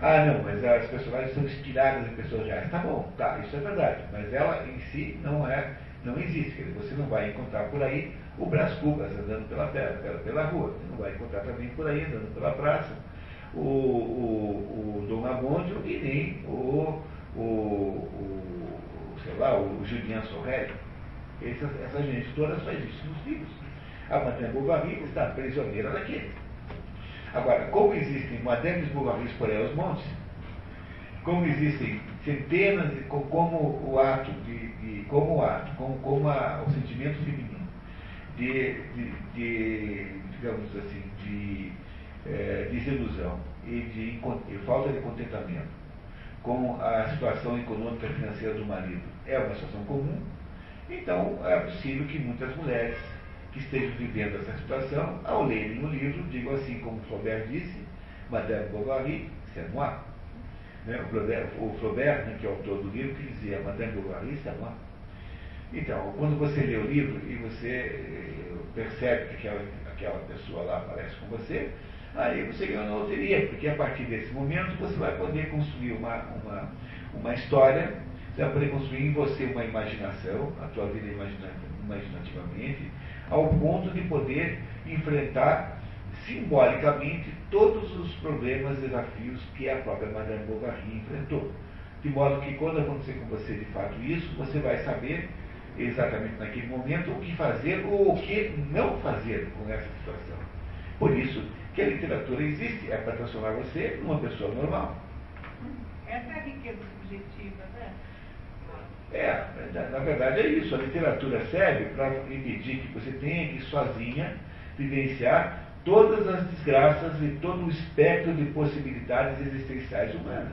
Ah, não, mas as personagens são inspiradas em pessoas reais. Tá bom, tá, isso é verdade, mas ela em si não é, não existe. Quer dizer, você não vai encontrar por aí o Brás Cubas andando pela, pela, pela rua, você não vai encontrar também por aí andando pela praça o, o, o Dom Amondio e nem o, o, o, sei lá, o Julien Sorrel. Essa, essa gente toda só existe nos livros. A Madame Bovary está prisioneira daquele. Agora, como existem Madames Bovary's por aí aos montes, como existem centenas, de, co- como o ato, de, de- como o ato, como, como a- o sentimento feminino, de, de, de, digamos assim, de eh, desilusão e de falta de contentamento com a situação econômica financeira do marido é uma situação comum, então é possível que muitas mulheres que estejam vivendo essa situação, ao lerem o livro, digam assim como Flaubert disse, Madame Bovary, c'est moi. Né? O Flaubert, o Flaubert né, que é o autor do livro, que dizia Madame Bovary, c'est moi. Então, quando você lê o livro e você eh, percebe que aquela, aquela pessoa lá aparece com você, aí você ganha uma loteria, porque a partir desse momento você vai poder construir uma, uma, uma história, você vai poder construir em você uma imaginação, a tua vida imagina, imaginativamente, ao ponto de poder enfrentar simbolicamente todos os problemas e desafios que a própria Madame Bovary enfrentou. De modo que quando acontecer com você de fato isso, você vai saber exatamente naquele momento o que fazer ou o que não fazer com essa situação. Por isso que a literatura existe, é para transformar você numa pessoa normal. Essa é a riqueza subjetiva, né? É, na, verdade é isso. A literatura serve para impedir que você tenha que sozinha vivenciar todas as desgraças e todo o espectro de possibilidades existenciais humanas.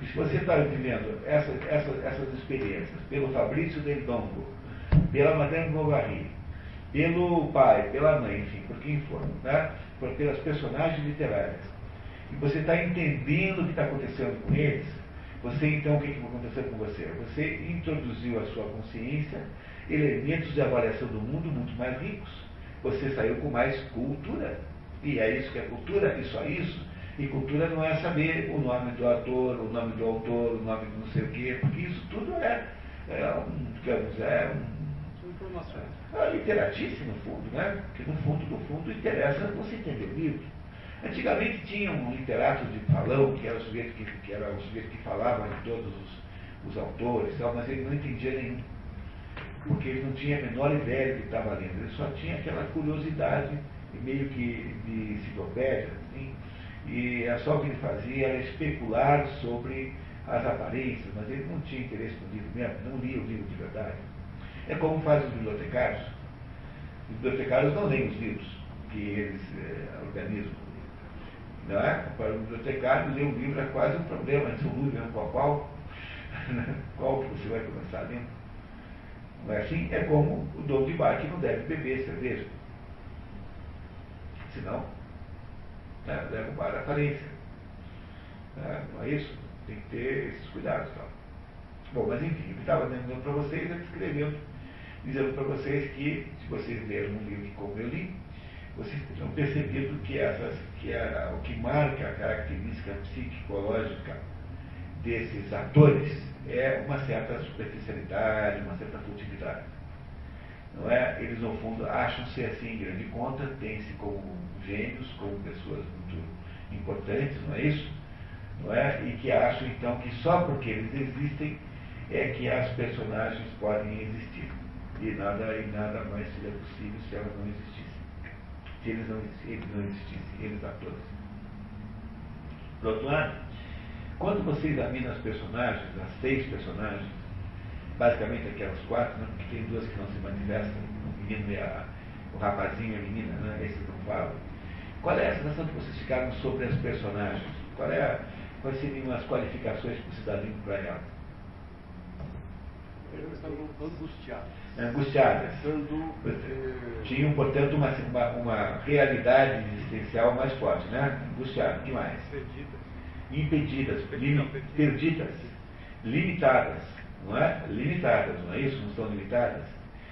E se você está vivendo essas, essas, essas experiências pelo Fabrício Del Dongo, pela Madame Bovary, pelo pai, pela mãe, enfim, por quem for, né? Por, pelas personagens literárias, e você está entendendo o que está acontecendo com eles, você então, o que, que vai acontecer com você? Você introduziu à sua consciência elementos de avaliação do mundo muito mais ricos. Você saiu com mais cultura. E é isso que é cultura, e só isso. E cultura não é saber o nome do ator, o nome do autor, o nome de não sei o quê, porque isso tudo é, é um, digamos, é um, informações. É literatice, no fundo, né? Que no fundo, no fundo, interessa você entender o livro. Antigamente tinha um literato de falão, que era o sujeito que, que, era o sujeito que falava de todos os, os autores, tal, mas ele não entendia nenhum. Porque ele não tinha a menor ideia do que estava lendo. Ele só tinha aquela curiosidade, meio que de enciclopédia, assim, e é só o que ele fazia era especular sobre as aparências, mas ele não tinha interesse no livro mesmo, não lia o livro de verdade. É como fazem os bibliotecários. Os bibliotecários não leem os livros que eles eh, organizam. Não é? Para o bibliotecário, ler um livro é quase um problema, se um livro é qual, qual, qual que você vai começar lendo. Não é assim? É como o dono de bar que não deve beber cerveja. Senão, né, leva o bar à falência. Né? Não é isso? Tem que ter esses cuidados. Tal. Bom, mas enfim, o que estava dizendo para vocês é escrevendo, dizendo para vocês que, se vocês leram um livro como eu li, vocês terão percebido que, essas, que a, o que marca a característica psicológica desses atores é uma certa superficialidade, uma certa futilidade. não é? Eles, no fundo, acham-se assim em grande conta, têm-se como gênios, como pessoas muito importantes, não é isso? Não é? E que acham, então, que só porque eles existem é que as personagens podem existir. E nada, e nada mais seria possível se elas não existissem. Se eles não, se eles não existissem, eles atores. Por outro lado, quando você examina as personagens, as seis personagens, basicamente aquelas quatro, né, porque tem duas que não se manifestam, o menino e a, o rapazinho e a menina, né, esses não falam. Qual é a sensação que vocês ficaram sobre as personagens? Qual é a, quais seriam as qualificações que você daria para elas? Eles estavam angustiados. Angustiadas. Eh, Tinham, portanto, uma, uma, uma realidade existencial mais forte, né? Angustiadas. O que mais? Perdidas. Impedidas, Perdidas, limitadas, não é? Limitadas, não é isso? Não são limitadas?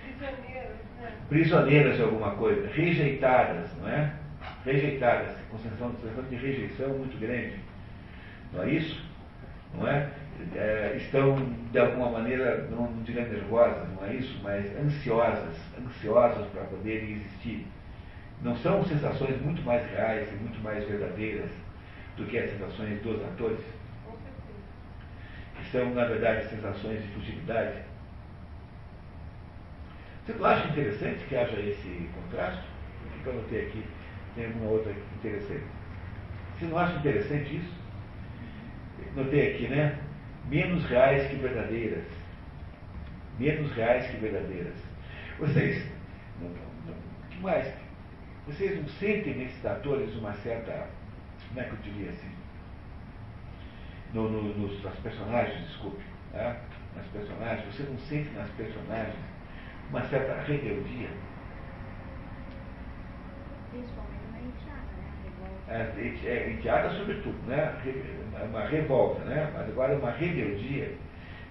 Prisioneiros, né? prisioneiras de alguma coisa, rejeitadas, não é? Rejeitadas, sensação de rejeição muito grande, não é isso? Não é? É, estão, de alguma maneira, não, não diria nervosas, não é isso? Mas ansiosas, ansiosas para poderem existir. Não são sensações muito mais reais e muito mais verdadeiras do que as sensações dos atores, que são, na verdade, sensações de futilidade. Você não acha interessante que haja esse contraste? O que eu notei aqui? Tem alguma outra interessante? Você não acha interessante isso? Notei aqui, né? Menos reais que verdadeiras. Menos reais que verdadeiras. Vocês, não, não, o que mais? Vocês não sentem nesses atores uma certa, como é que eu diria assim? No, no, nos, nas personagens, desculpe, né? nas personagens, você não sente nas personagens uma certa rebeldia? Principalmente na enteada, né? A é, enteada sobretudo, né? Uma revolta, né? mas agora uma rebeldia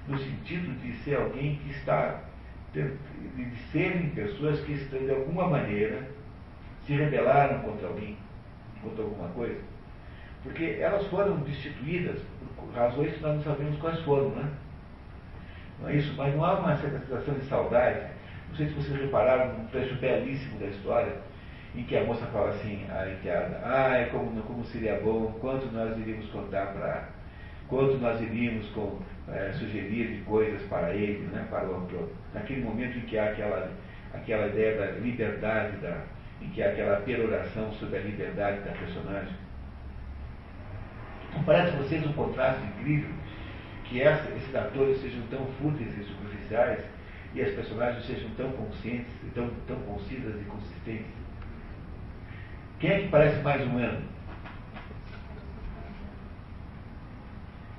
no sentido de ser alguém que está, de serem pessoas que estão de alguma maneira se rebelaram contra alguém, contra alguma coisa, porque elas foram destituídas por razões que nós não sabemos quais foram, né? Não é isso? Mas não há uma certa sensação de saudade. Não sei se vocês repararam num trecho belíssimo da história, em que a moça fala assim, a enteada, ai, como, como seria bom, quanto nós iríamos contar para. Quanto nós iríamos com, eh, sugerir de coisas para ele, né, para o autor. Naquele momento em que há aquela, aquela ideia da liberdade, da, em que há aquela peroração sobre a liberdade da personagem. Parece a vocês um contraste incrível que essa, esses atores sejam tão fúteis e superficiais e as personagens sejam tão conscientes, tão, tão concisas e consistentes? Quem é que parece mais humano?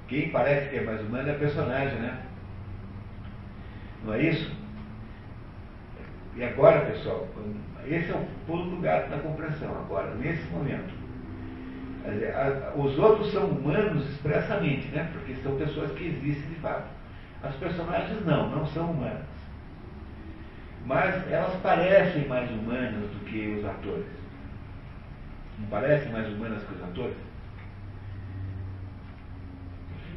Quem parece que é mais humano é a personagem, né? Não é isso? E agora, pessoal, esse é o pulo do gato da compreensão, agora, nesse momento. Os outros são humanos expressamente, né? Porque são pessoas que existem de fato. As personagens não, não são humanas. Mas elas parecem mais humanas do que os atores. Não parecem mais humanas que os atores?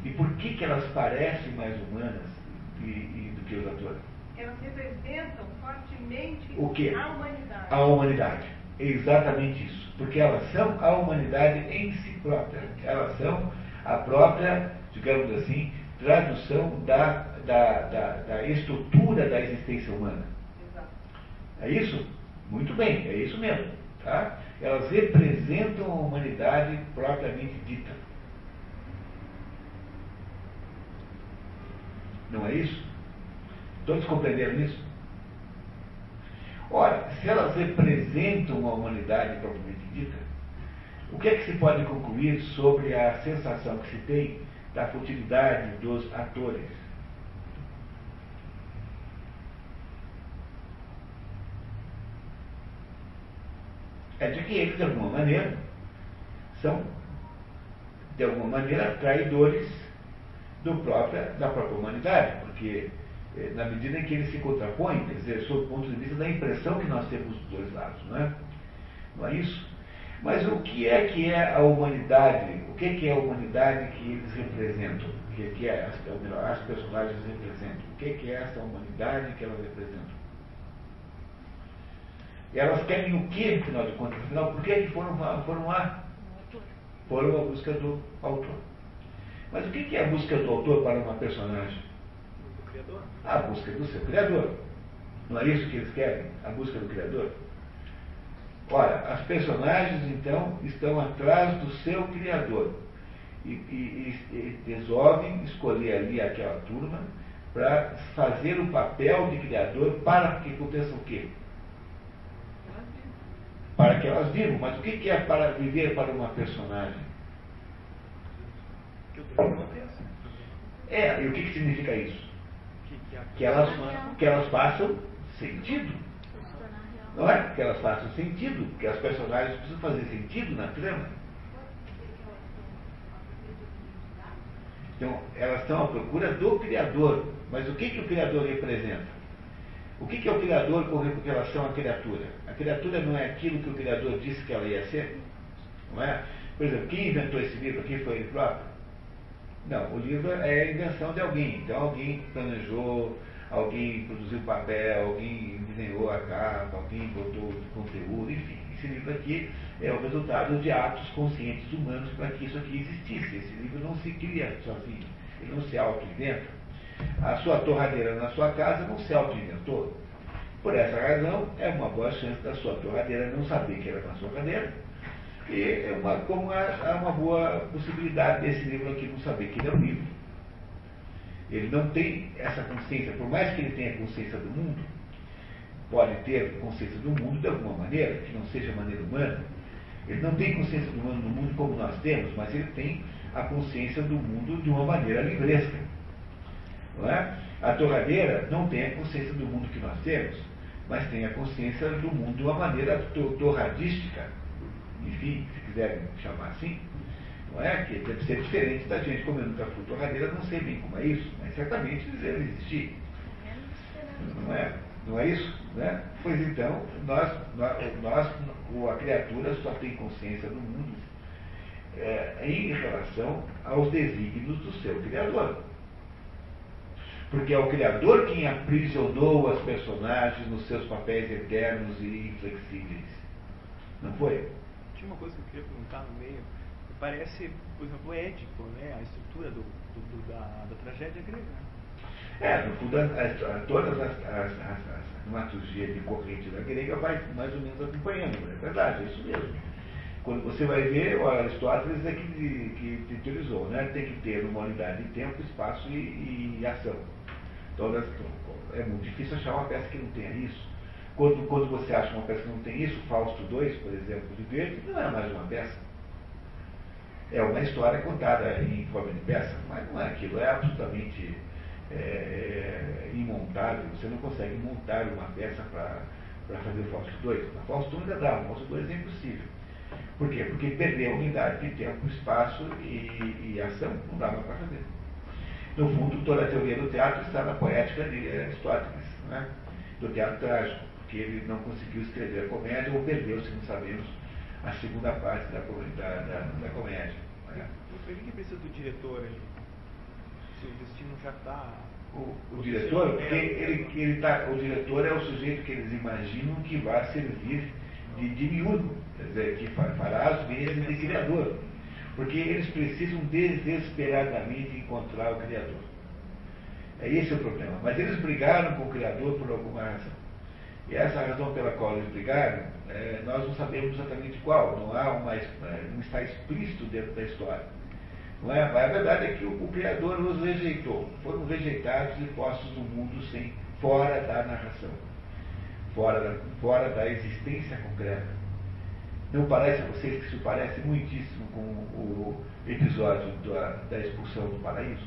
E por que, que elas parecem mais humanas e- e do que os atores? Elas representam fortemente O quê? a humanidade. A humanidade. É exatamente isso. Porque elas são a humanidade em si própria. Elas são a própria, digamos assim, tradução da, da, da, da estrutura da existência humana. Exato. É isso? Muito bem, é isso mesmo. Tá? Elas representam a humanidade propriamente dita. Não é isso? Todos compreenderam isso? Ora, se elas representam a humanidade propriamente dita, o que é que se pode concluir sobre a sensação que se tem da futilidade dos atores? É de que eles, de alguma maneira, são, de alguma maneira, traidores do própria, da própria humanidade, porque eh, na medida em que eles se contrapõem, quer dizer, sob o ponto de vista da impressão que nós temos dos dois lados, não é? Não é isso? Mas o que é que é a humanidade? O que é que é a humanidade que eles representam? O que é que é, as, ou melhor, as personagens representam? O que é que é essa humanidade que elas representam? Elas querem o que, afinal de contas? Afinal, por que, que foram, foram lá? Foram a busca do autor. Mas o que é a busca do autor para uma personagem? Do Criador. A busca do seu Criador. Não é isso que eles querem? A busca do Criador? Ora, as personagens, então, estão atrás do seu Criador. E, e, e resolvem escolher ali aquela turma para fazer o papel de Criador para que aconteça o quê? Para que elas vivam. Mas o que é para viver para uma personagem? Que o aconteça. É, e o que, que significa isso? Que, elas, que elas façam sentido. Não é? Que elas façam sentido, que as personagens precisam fazer sentido na trama. Então, elas estão à procura do Criador. Mas o que, que o Criador representa? O que, que é o Criador com relação à criatura? A criatura não é aquilo que o Criador disse que ela ia ser? Não é? Por exemplo, quem inventou esse livro aqui foi ele próprio? Não, o livro é a invenção de alguém. Então alguém planejou, alguém produziu papel, alguém desenhou a capa, alguém botou conteúdo, enfim. Esse livro aqui é o resultado de atos conscientes humanos para que isso aqui existisse. Esse livro não se cria sozinho, ele não se auto-inventa. A sua torradeira na sua casa não se auto-inventou. Por essa razão, é uma boa chance da sua torradeira não saber que era na sua cadeira. E é uma, como é, é uma boa possibilidade desse livro aqui não saber que ele é um livro. Ele não tem essa consciência, por mais que ele tenha consciência do mundo, pode ter consciência do mundo de alguma maneira, que não seja maneira humana. Ele não tem consciência do mundo, do mundo como nós temos, mas ele tem a consciência do mundo de uma maneira livresca. Não é? A torradeira não tem a consciência do mundo que nós temos, mas tem a consciência do mundo de uma maneira to- torradística, enfim, se quiserem chamar assim. Não é? Que deve ser diferente da gente, como eu nunca fui torradeira, não sei bem como é isso, mas certamente devem existir. Não é? Não é isso? Né? Pois então, nós, nós, a criatura só tem consciência do mundo é, em relação aos desígnios do seu Criador. Porque é o Criador quem aprisionou as personagens nos seus papéis eternos e inflexíveis. Não foi? Tinha uma coisa que eu queria perguntar no meio. Parece, por exemplo, o Édipo, né? a estrutura do, do- do- da, da tragédia grega. É, no fundo, as- as- todas as, as, as, as dramaturgias de corrente da grega vai mais ou menos acompanhando, é verdade, é isso mesmo. Quando você vai ver, o Aristóteles é que, que, que utilizou, né? Tem que ter uma unidade de tempo, espaço e, e ação. Todas, é muito difícil achar uma peça que não tenha isso. Quando, quando você acha uma peça que não tem isso, Fausto II, por exemplo, de Goethe, não é mais uma peça. É uma história contada em forma de peça, mas não é aquilo, é absolutamente é, é, imontável. Você não consegue montar uma peça para fazer o Fausto II. A Fausto I ainda dá, o Fausto II é impossível. Por quê? Porque perdeu a unidade de tempo, espaço e, e ação, não dava para fazer. No fundo, toda a teoria do teatro está na poética de Aristóteles, né? do teatro trágico, porque ele não conseguiu escrever a comédia ou perdeu, se não sabemos, a segunda parte da, da, da, da comédia. né? Por que precisa do diretor ali? Se o destino já está. O, o diretor, porque ele, ele tá, o diretor é o sujeito que eles imaginam que vai servir de demiurgo, quer dizer, que fa- fará as vezes de criador. Porque eles precisam desesperadamente encontrar o Criador. É esse o problema. Mas eles brigaram com o Criador por alguma razão. E essa razão pela qual eles brigaram, é, nós não sabemos exatamente qual. Não há uma, é, não está explícito dentro da história. Não é? Mas a verdade é que o, o Criador os rejeitou. Foram rejeitados e postos no mundo sem, fora da narração, fora da, fora da existência concreta. Não parece a vocês que isso parece muitíssimo com o episódio da, da expulsão do paraíso?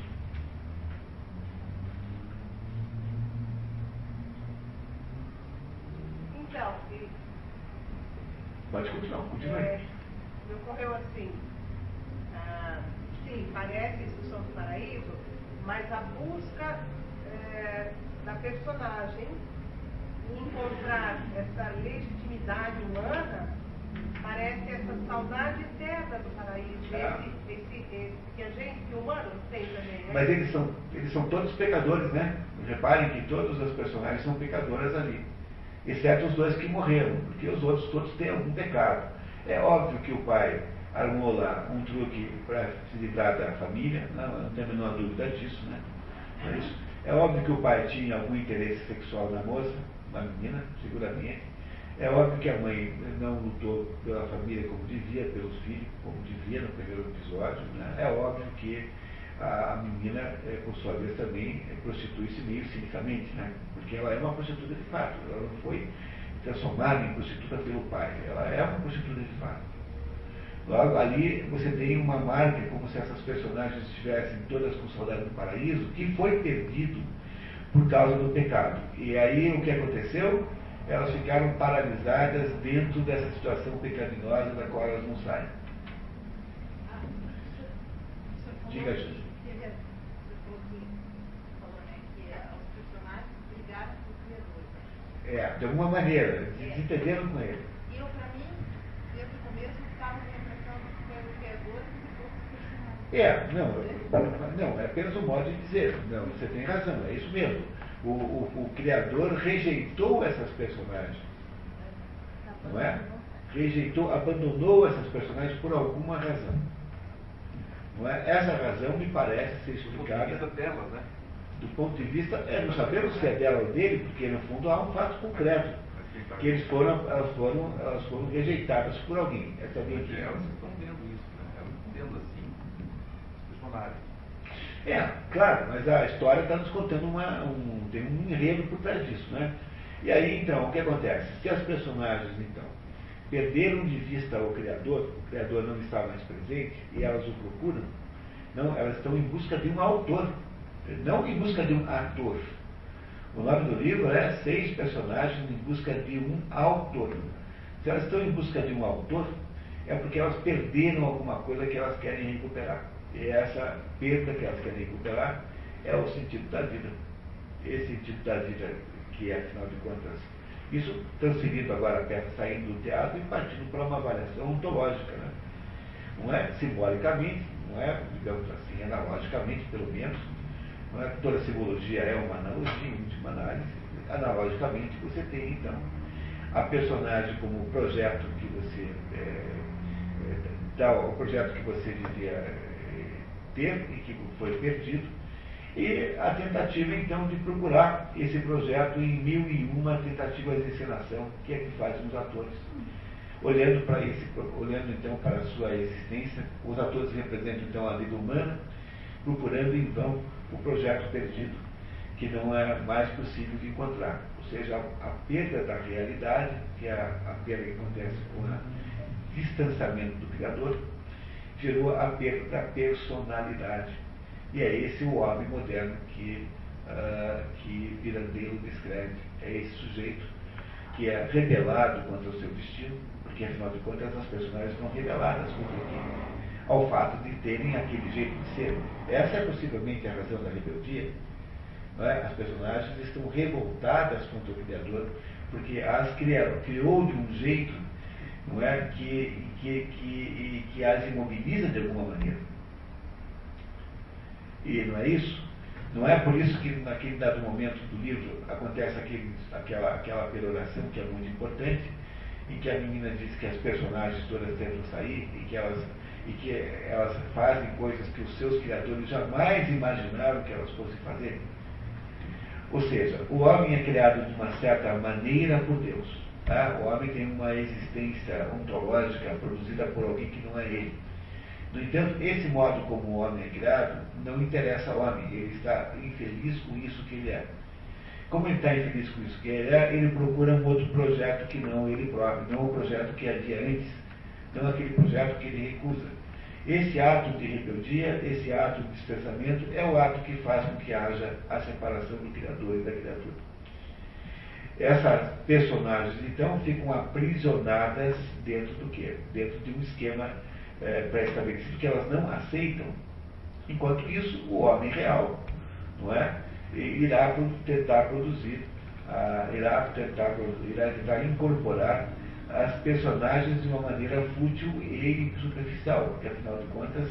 Então, e, Pode continuar, continue. é, me ocorreu assim, ah, sim, parece Expulsão do Paraíso, mas a busca é, da personagem em encontrar essa legitimidade humana parece essa saudade eterna do paraíso, Ah. esse, esse, esse que a gente, que o humano tem também, né? Mas eles são, eles são todos pecadores, né? Reparem que todas as personagens são pecadoras ali. exceto os dois que morreram, porque os outros todos têm algum pecado. É óbvio que o pai armou lá um truque para se livrar da família, não, não tenho a menor dúvida disso, né? É, isso. é óbvio que o pai tinha algum interesse sexual na moça, na menina, seguramente. É óbvio que a mãe não lutou pela família como devia, pelos filhos, como devia no primeiro episódio. Né? É óbvio que a menina, é, por sua vez, também prostitui-se meio cinicamente, né? porque ela é uma prostituta de fato. Ela não foi transformada em prostituta pelo pai, ela é uma prostituta de fato. Logo, ali você tem uma marca, como se essas personagens estivessem todas com saudade do paraíso, que foi perdido por causa do pecado. E aí o que aconteceu? Elas ficaram paralisadas dentro dessa situação pecaminosa da qual elas não saem. Diga, gente. É, de alguma maneira, desentenderam com ele. Eu, para mim, desde o começo, estava a impressão que foi o criador que É, não, não, é apenas um modo de dizer. Não, você tem razão, é isso mesmo. O, o, o criador rejeitou essas personagens. Não é? Rejeitou, abandonou essas personagens por alguma razão. Não é? Essa razão me parece ser explicada. Do ponto de vista delas, né? Do ponto de vista, é, não sabemos se é dela ou dele, porque no fundo há um fato concreto. Que eles foram, elas foram, elas foram rejeitadas por alguém. Essa alguém que elas estão vendo isso, né? Elas estão vendo assim, os personagens. É, claro, mas a história está nos contando uma, um, tem um enredo por trás disso, né? E aí, então, o que acontece? Se as personagens, então, perderam de vista o Criador, o Criador não está mais presente, e elas o procuram, não, elas estão em busca de um autor, não em busca de um ator. O nome do livro é Seis Personagens em Busca de um Autor. Se elas estão em busca de um autor, é porque elas perderam alguma coisa que elas querem recuperar. E essa perda que elas querem recuperar é o sentido da vida. Esse sentido da vida que é, afinal de contas, isso transferido agora a saindo do teatro e partindo para uma avaliação ontológica. Né? Não é simbolicamente, não é, digamos assim, analogicamente, pelo menos. Não é, toda simbologia é uma analogia, última análise. Analogicamente, você tem, então, a personagem como projeto que você. É, é, o projeto que você devia ter e que foi perdido, e a tentativa então de procurar esse projeto em mil e uma tentativas de encenação que é que fazem os atores. Olhando para esse, olhando então para a sua existência, os atores representam então a vida humana, procurando em vão o projeto perdido, que não é mais possível de encontrar. Ou seja, a, perda da realidade, que é a perda que acontece com o distanciamento do Criador, gerou a perda da personalidade. E é esse o homem moderno que, uh, que Pirandello descreve. É esse sujeito que é rebelado contra o seu destino, porque afinal de contas as personagens estão rebeladas contra o ao fato de terem aquele jeito de ser. Essa é possivelmente a razão da rebeldia. É? As personagens estão revoltadas contra o Criador, porque as criou, criou de um jeito não é, que que, que, que as imobiliza de alguma maneira. E não é isso? Não é por isso que naquele dado momento do livro acontece aquele, aquela, aquela peroração que é muito importante, em que a menina diz que as personagens todas tentam sair e que elas, e que elas fazem coisas que os seus criadores jamais imaginaram que elas fossem fazer. Ou seja, o homem é criado de uma certa maneira por Deus. Tá? O homem tem uma existência ontológica produzida por alguém que não é ele. No entanto, esse modo como o homem é criado não interessa ao homem. Ele está infeliz com isso que ele é. Como ele está infeliz com isso que ele é, ele procura um outro projeto que não ele próprio, não o projeto que havia antes, não aquele projeto que ele recusa. Esse ato de rebeldia, esse ato de despensamento, é o ato que faz com que haja a separação do Criador e da criatura. Essas personagens, então, ficam aprisionadas dentro do quê? Dentro de um esquema é, pré-estabelecido que elas não aceitam. Enquanto isso, o homem real, não é? Irá tentar produzir, irá, tentar, irá tentar incorporar as personagens de uma maneira fútil e superficial, porque afinal de contas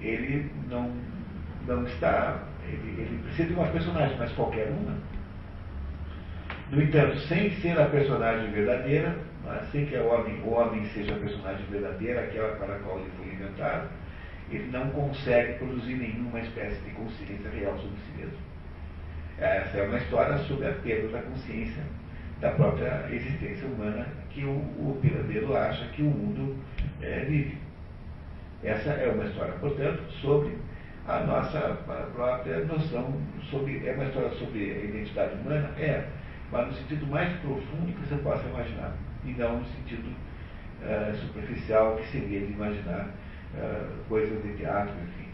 ele não, não está, ele, ele precisa de uma personagem, mas qualquer uma No entanto, sem ser a personagem verdadeira, é? sem que o homem, homem seja a personagem verdadeira, aquela para a qual ele foi inventado, ele não consegue produzir nenhuma espécie de consciência real sobre si mesmo. Essa é uma história sobre a perda da consciência da própria existência humana que o, o acha que o mundo é, vive. Essa é uma história, portanto, sobre a nossa própria noção, sobre, é uma história sobre a identidade humana? É, mas no sentido mais profundo que você possa imaginar, e não no sentido uh, superficial que seria de imaginar uh, coisas de teatro, enfim.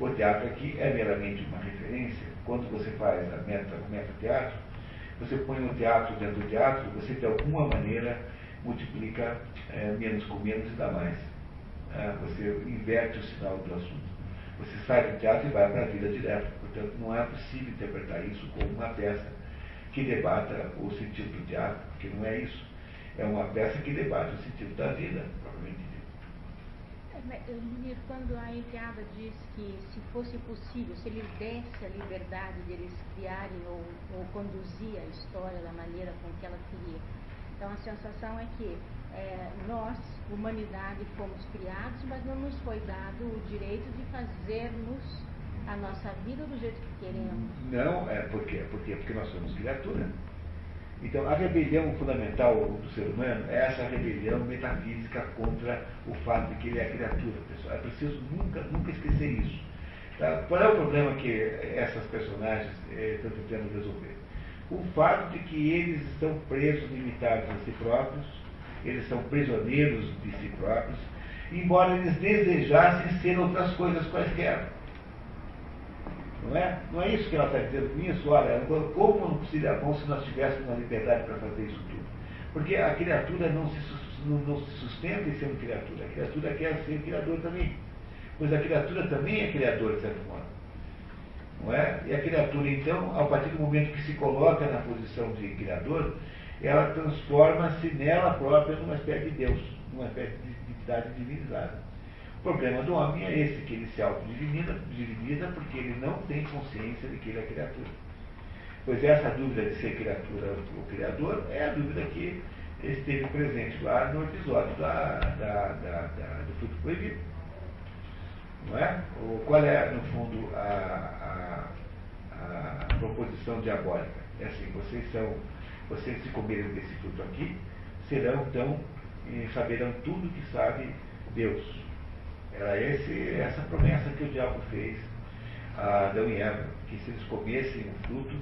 O teatro aqui é meramente uma referência. Quando você faz a meta, o meta-teatro, você põe o teatro dentro do teatro, você de alguma maneira multiplica é, menos com menos e dá mais. É, você inverte o sinal do assunto. Você sai do teatro e vai para a vida direto. Portanto, não é possível interpretar isso como uma peça que debata o sentido do teatro, porque não é isso. É uma peça que debate o sentido da vida, propriamente dito. Munir, quando a enteada diz que se fosse possível, se eles dessem a liberdade de eles criarem ou, ou conduzir a história da maneira com que ela queria, então a sensação é que é, nós, humanidade, fomos criados, mas não nos foi dado o direito de fazermos a nossa vida do jeito que queremos. Não, é porque, porque, porque nós somos criatura. Então, a rebelião fundamental do ser humano é essa rebelião metafísica contra o fato de que ele é criatura, pessoal. É preciso nunca, nunca esquecer isso. Tá? Qual é o problema que essas personagens eh, estão tentando resolver? O fato de que eles estão presos, limitados a si próprios, eles são prisioneiros de si próprios, embora eles desejassem ser outras coisas quaisquer. Não é? Não é isso que ela está dizendo com isso? Olha, como não seria bom se nós tivéssemos uma liberdade para fazer isso tudo? Porque a criatura não se, não, não se sustenta em sendo criatura. A criatura quer ser criador também. Pois a criatura também é criador, de certo modo. Não é? E a criatura, então, a partir do momento que se coloca na posição de criador, ela transforma-se nela própria numa espécie de Deus, numa espécie de entidade divinizada. O problema do homem é esse, que ele se autodiviniza diviniza porque ele não tem consciência de que ele é criatura. Pois essa dúvida de ser criatura ou criador é a dúvida que esteve presente lá no episódio da, da, da, da do fruto proibido. Não é? O, qual é, no fundo, a, a, a proposição diabólica? É assim, vocês são, vocês se comerem desse fruto aqui, serão então, saberão tudo que sabe Deus. Era esse, essa promessa que o diabo fez a Adão e Eva, que se eles comessem o fruto,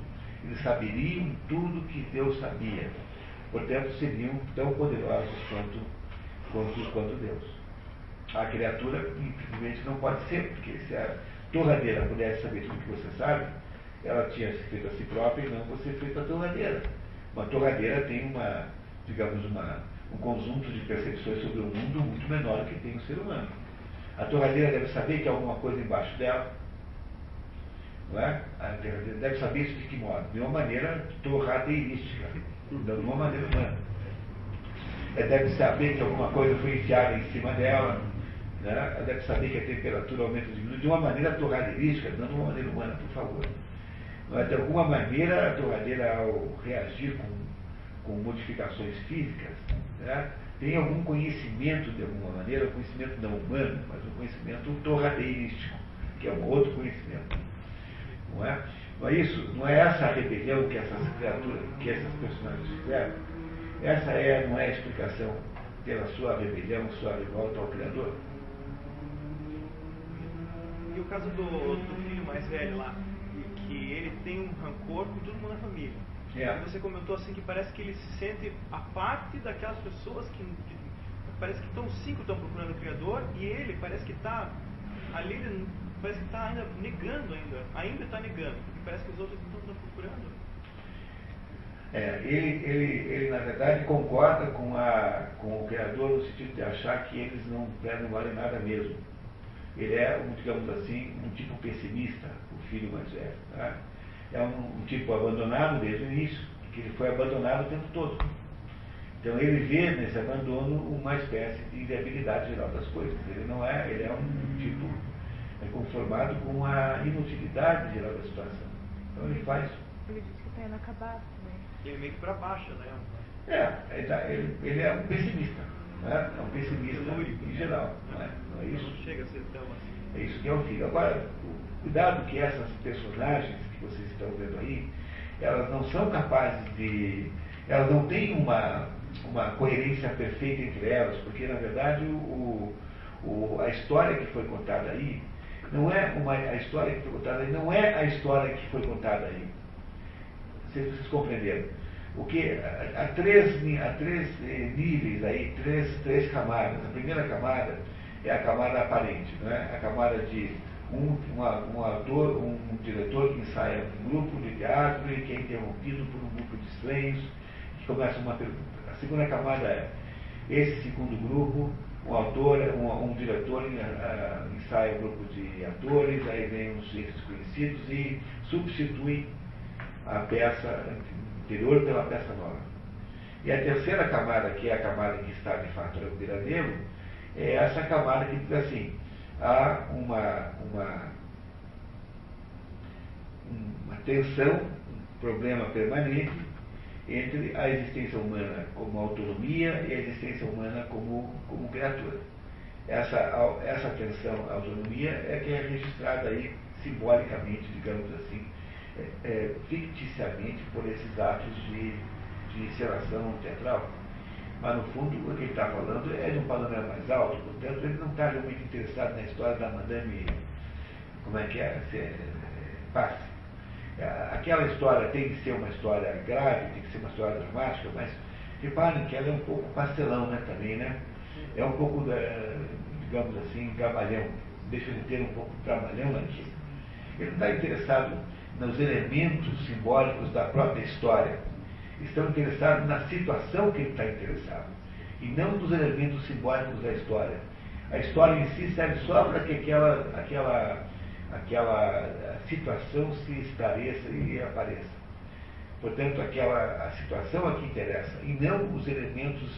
eles saberiam tudo que Deus sabia. Portanto, seriam tão poderosos quanto, quanto, quanto Deus. A criatura, infelizmente, não pode ser, porque se a torradeira pudesse saber tudo que você sabe, ela tinha se feito a si própria e não você feito a torradeira. Uma torradeira tem uma, digamos, uma, um conjunto de percepções sobre o mundo muito menor que tem o ser humano. A torradeira deve saber que há alguma coisa embaixo dela. Não é? A torradeira deve saber isso de que modo? De uma maneira torradeirística, de uma maneira humana. Ela deve saber que alguma coisa foi enfiada em cima dela. Né? Ela deve saber que a temperatura aumenta ou diminui de uma maneira torradeirística, não de uma maneira humana, por favor. Mas, de alguma maneira, a torradeira, ao reagir com, com modificações físicas, né? Tem algum conhecimento de alguma maneira, conhecimento não humano, mas um conhecimento torradeirístico, que é um outro conhecimento. Não é? Não é isso? Não é essa a rebelião que essas criaturas, que essas personagens fizeram? Essa é, não é a explicação pela sua rebelião, sua revolta ao Criador? E o caso do, do filho mais velho lá, que ele tem um rancor com todo mundo na família. É. Você comentou assim que parece que ele se sente a parte daquelas pessoas que, que parece que estão cinco estão procurando o Criador e ele parece que está ali, ele parece que está ainda negando ainda, ainda está negando, porque parece que os outros não estão procurando. É, ele, ele, ele, na verdade, concorda com, a, com o Criador no sentido de achar que eles não, não valem nada mesmo. Ele é, digamos assim, um tipo pessimista, o filho mais velho. Tá? É um, um tipo abandonado desde o início, porque ele foi abandonado o tempo todo. Então ele vê nesse abandono uma espécie de inviabilidade geral das coisas. Ele não é, ele é um tipo é conformado com a inutilidade geral da situação. Então ele faz. Ele disse que está inacabado também. Ele meio que para baixo, né? É, ele, tá- ele, ele é um pessimista. Né? É um pessimista em geral. Não é, não é isso? Não chega a ser tão assim. É isso que é o filho. Agora, cuidado que essas personagens que vocês estão vendo aí, elas não são capazes de. Elas não têm uma, uma coerência perfeita entre elas, porque na verdade o, o, a história que foi contada aí não é uma, a história que foi contada aí não é a história que foi contada aí. Vocês, vocês compreenderam? O que há, há três, há três eh, níveis aí, três, três camadas. A primeira camada é a camada aparente, não é? a camada de um, uma, um ator, um, um, diretor que ensaia um grupo de teatro e que é interrompido por um grupo de estranhos que começa uma pergunta. A segunda camada é esse segundo grupo, um autor, um, um diretor uh, ensaia um grupo de atores, aí vem uns desconhecidos e substitui a peça anterior pela peça nova. E a terceira camada, que é a camada que está de fato no Pirandello, é essa camada que diz assim, há uma, uma, uma tensão, um problema permanente entre a existência humana como autonomia e a existência humana como, como criatura. Essa, essa tensão, autonomia, é que é registrada aí simbolicamente, digamos assim, é, é, ficticiamente por esses atos de, de encenação teatral. Mas, no fundo, o que ele está falando é de um panorama mais alto, portanto, ele não está realmente interessado na história da Madame, como é que é, se, é, passe. É, aquela história tem que ser uma história grave, tem que ser uma história dramática, mas reparem que ela é um pouco pastelão né, também, né? É um pouco, digamos assim, trabalhão. Deixa ele ter um pouco de trabalhão aqui. Ele não está interessado nos elementos simbólicos da própria história estão interessados na situação que ele está interessado, e não nos elementos simbólicos da história. A história em si serve só para que aquela, aquela, aquela situação se esclareça e apareça. Portanto, aquela, a situação é que interessa, e não os elementos,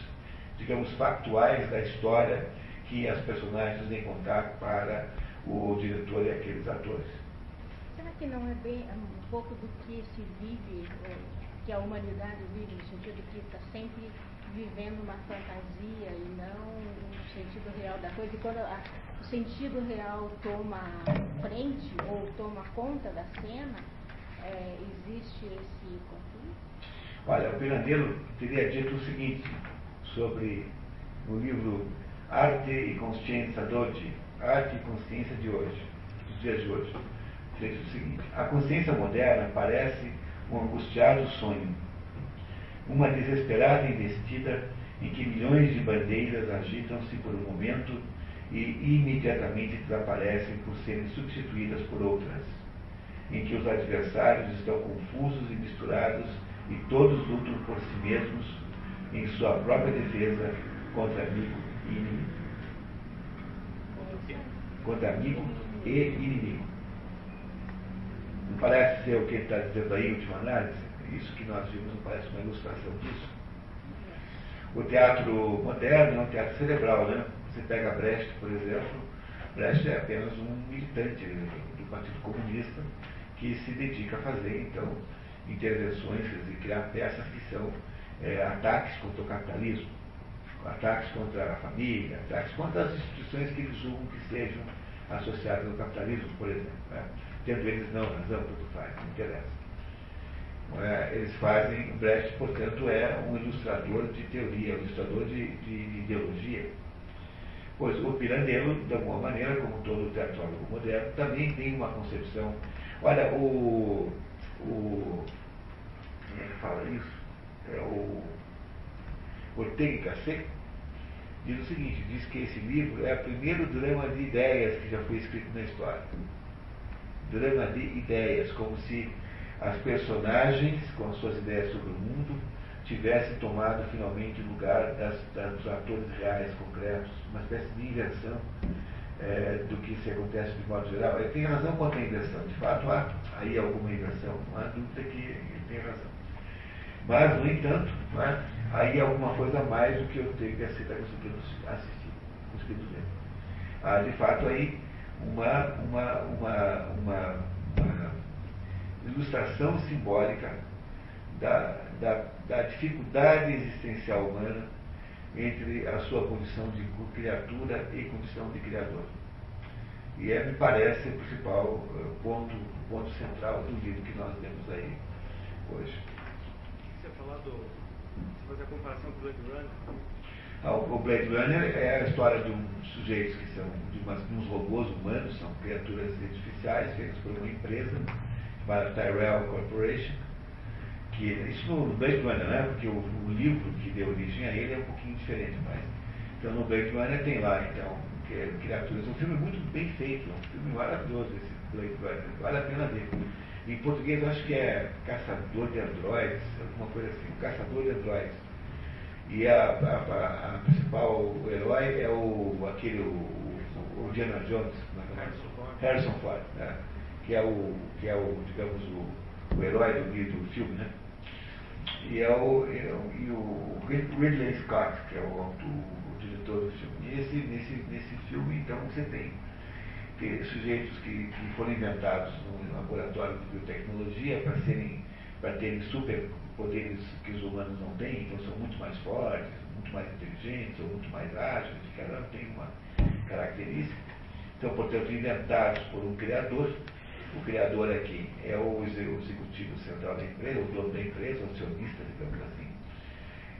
digamos, factuais da história que as personagens têm contar para o diretor e aqueles atores. Será que não é bem um pouco do que se vive que a humanidade vive, no sentido que está sempre vivendo uma fantasia e não no sentido real da coisa. E quando a, o sentido real toma frente ou toma conta da cena, é, existe esse conflito? Olha, o Pirandello teria dito o seguinte sobre o livro Arte e Consciência d'Oggi, Arte e Consciência de hoje, dos dias de hoje. Diz o seguinte, a consciência moderna parece um angustiado sonho, uma desesperada investida em que milhões de bandeiras agitam-se por um momento e imediatamente desaparecem por serem substituídas por outras, em que os adversários estão confusos e misturados e todos lutam por si mesmos em sua própria defesa contra amigo e inimigo. Contra amigo e inimigo. Não parece ser o que ele está dizendo aí, última análise? Isso que nós vimos não parece uma ilustração disso? O teatro moderno é um teatro cerebral, né? Você pega Brecht, por exemplo, Brecht é apenas um militante do Partido Comunista que se dedica a fazer, então, intervenções e criar peças que são é, ataques contra o capitalismo, ataques contra a família, ataques contra as instituições que eles julgam que sejam associadas ao capitalismo, por exemplo. Né? Tendo eles não razão, tudo faz, não interessa. É, eles fazem, Brecht, portanto, é um ilustrador de teoria, um ilustrador de, de, de ideologia. Pois o Pirandello, de alguma maneira, como todo teatrólogo moderno, também tem uma concepção. Olha, o. o quem é que fala isso? É o Ortega Gasset diz o seguinte, diz que esse livro é o primeiro drama de ideias que já foi escrito na história drama de ideias, como se as personagens, com as suas ideias sobre o mundo, tivessem tomado finalmente o lugar das, das, dos atores reais, concretos, uma espécie de inversão é, do que se acontece de modo geral. Ele tem razão quanto à inversão, de fato há aí alguma inversão, não há dúvida que ele tem razão. Mas, no entanto, é? aí alguma coisa a mais do que eu tenho que aceitar conseguindo assistir, conseguindo ver. Há, de fato, aí uma, uma, uma, uma, ilustração simbólica da, da, da dificuldade existencial humana entre a sua condição de criatura e condição de criador. E é, me parece, o principal eh, ponto, ponto central do livro que nós temos aí hoje. Você falar do. Você fazer a comparação com o Blade Runner? Ah, o Blade Runner é a história de uns sujeitos que são de uns robôs humanos, são criaturas artificiais feitas por uma empresa chamada Tyrell Corporation, que isso no Blade Runner, né? Porque o, o, livro que deu origem a ele é um pouquinho diferente, mas então no Blade Runner tem lá então é criaturas. Um filme muito bem feito, um filme maravilhoso esse Blade Runner, vale a pena ver. Em português eu acho que é Caçador de Androides, alguma coisa assim, Caçador de Androides. E a, a, a principal herói é o aquele o, o, o Diana Jones, é Harrison Ford, né? que é o que é o digamos o, o herói do, do filme, né? e é o, é o, e o Ridley Scott, que é o, o, o diretor do filme. E esse, nesse, nesse filme, então, você tem sujeitos que, que foram inventados no laboratório de biotecnologia para serem para terem superpoderes que os humanos não têm, então são muito mais fortes, mais inteligentes, ou muito mais ágeis, cada um tem uma característica. Então, portanto, inventados por um criador, o criador aqui é o executivo central da empresa, o dono da empresa, o acionista, digamos assim,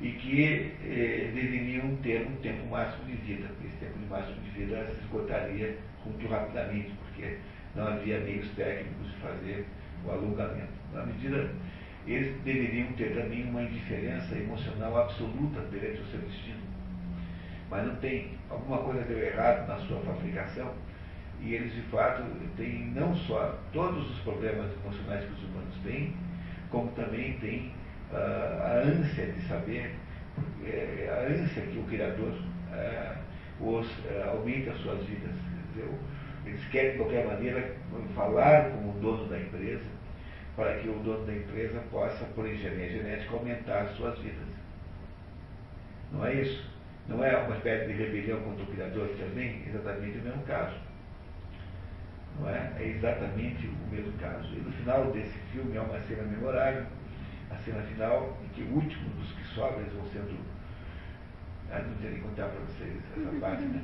e que eh, deveriam ter um tempo máximo de vida. Esse tempo máximo de vida se esgotaria muito rapidamente, porque não havia meios técnicos de fazer o alongamento. Na medida, eles deveriam ter também uma indiferença emocional absoluta perante o seu destino. Mas não tem. Alguma coisa deu errado na sua fabricação e eles, de fato, têm não só todos os problemas emocionais que os humanos têm, como também têm uh, a ânsia de saber, uh, a ânsia que o Criador uh, os, uh, aumente as suas vidas. Entendeu? Eles querem, de qualquer maneira, falar com o dono da empresa, para que o dono da empresa possa, por engenharia genética, aumentar as suas vidas. Não é isso? Não é uma espécie de rebelião contra o Criador também? Exatamente o mesmo caso. Não é? é exatamente o mesmo caso. E no final desse filme há uma cena memorável, a cena final, em que o último dos que sobram vão sendo. Ah, não tenho que contar para vocês essa parte, né?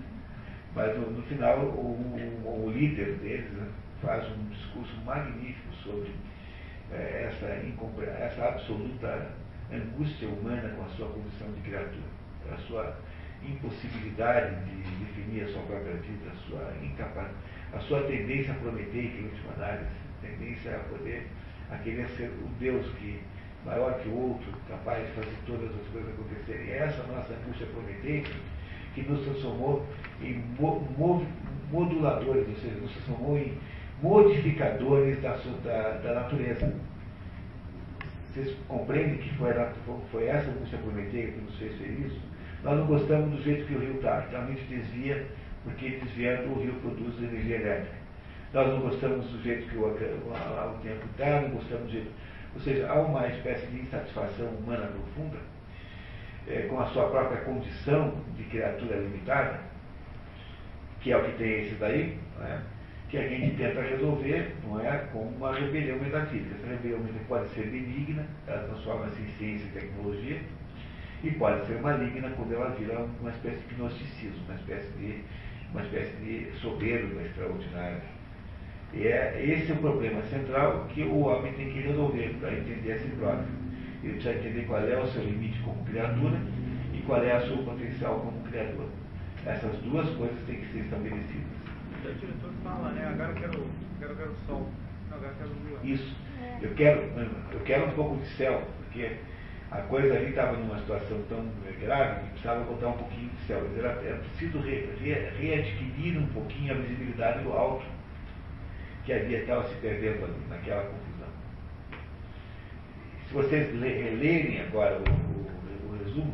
Mas no, no final o, o, o, líder deles né, faz um discurso magnífico sobre essa, essa absoluta angústia humana com a sua condição de criatura, a sua impossibilidade de definir a sua própria vida, a sua incapacidade a sua tendência a prometer, que em última análise, tendência a poder, a querer ser o Deus que maior que o outro, capaz de fazer todas as coisas acontecerem. E é essa nossa angústia prometente que nos transformou em mo moduladores, ou seja, nos transformou em modificadores da, da, da natureza. Vocês compreendem que foi, foi essa angústia prometente que nos fez ser isso? Nós não gostamos do jeito que o rio está, realmente desvia porque desviando o rio produz energia elétrica. Nós não gostamos do jeito que o, o, o tempo está, não gostamos do jeito. Ou seja, há uma espécie de insatisfação humana profunda é, com a sua própria condição de criatura limitada, que é o que tem esse daí, é? Que a gente tenta resolver não é, com uma rebelião metafísica. Essa rebelião pode ser benigna, ela transforma-se em ciência e tecnologia, e pode ser maligna quando ela vira uma espécie de gnosticismo, uma espécie de uma espécie de soberba extraordinária. E é esse é o problema central que o homem tem que resolver para entender a si próprio. Ele precisa entender qual é o seu limite como criatura e qual é a sua potencial como criador. Essas duas coisas têm que ser estabelecidas. O diretor fala, né? Agora eu quero, quero, quero sol. Não, agora eu quero Isso. Eu quero, eu quero um pouco de céu, porque a coisa ali estava numa situação tão grave que precisava botar um pouquinho de céu. Era, era preciso re, re, readquirir um pouquinho a visibilidade do alto que havia estava se perdendo ali, naquela confusão. Se vocês lerem agora o, o, o, resumo,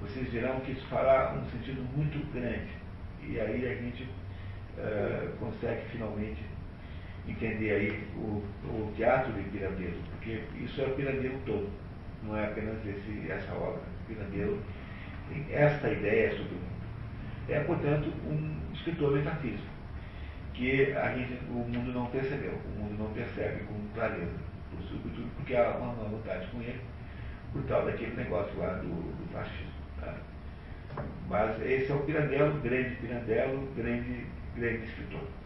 vocês verão que isso fará um sentido muito grande. E aí a gente consegue finalmente entender aí o, o teatro de Piradeiro, porque isso é o Piradeiro todo não é apenas esse, essa obra. Pirandello tem esta ideia sobre o mundo. É, portanto, um escritor metafísico, que a gente, o mundo não percebeu, o mundo não percebe com clareza. sobretudo porque há uma má vontade com ele, por tal daquele negócio lá do, do fascismo. Tá? Mas esse é o Pirandello, grande Pirandello, grande, grande escritor.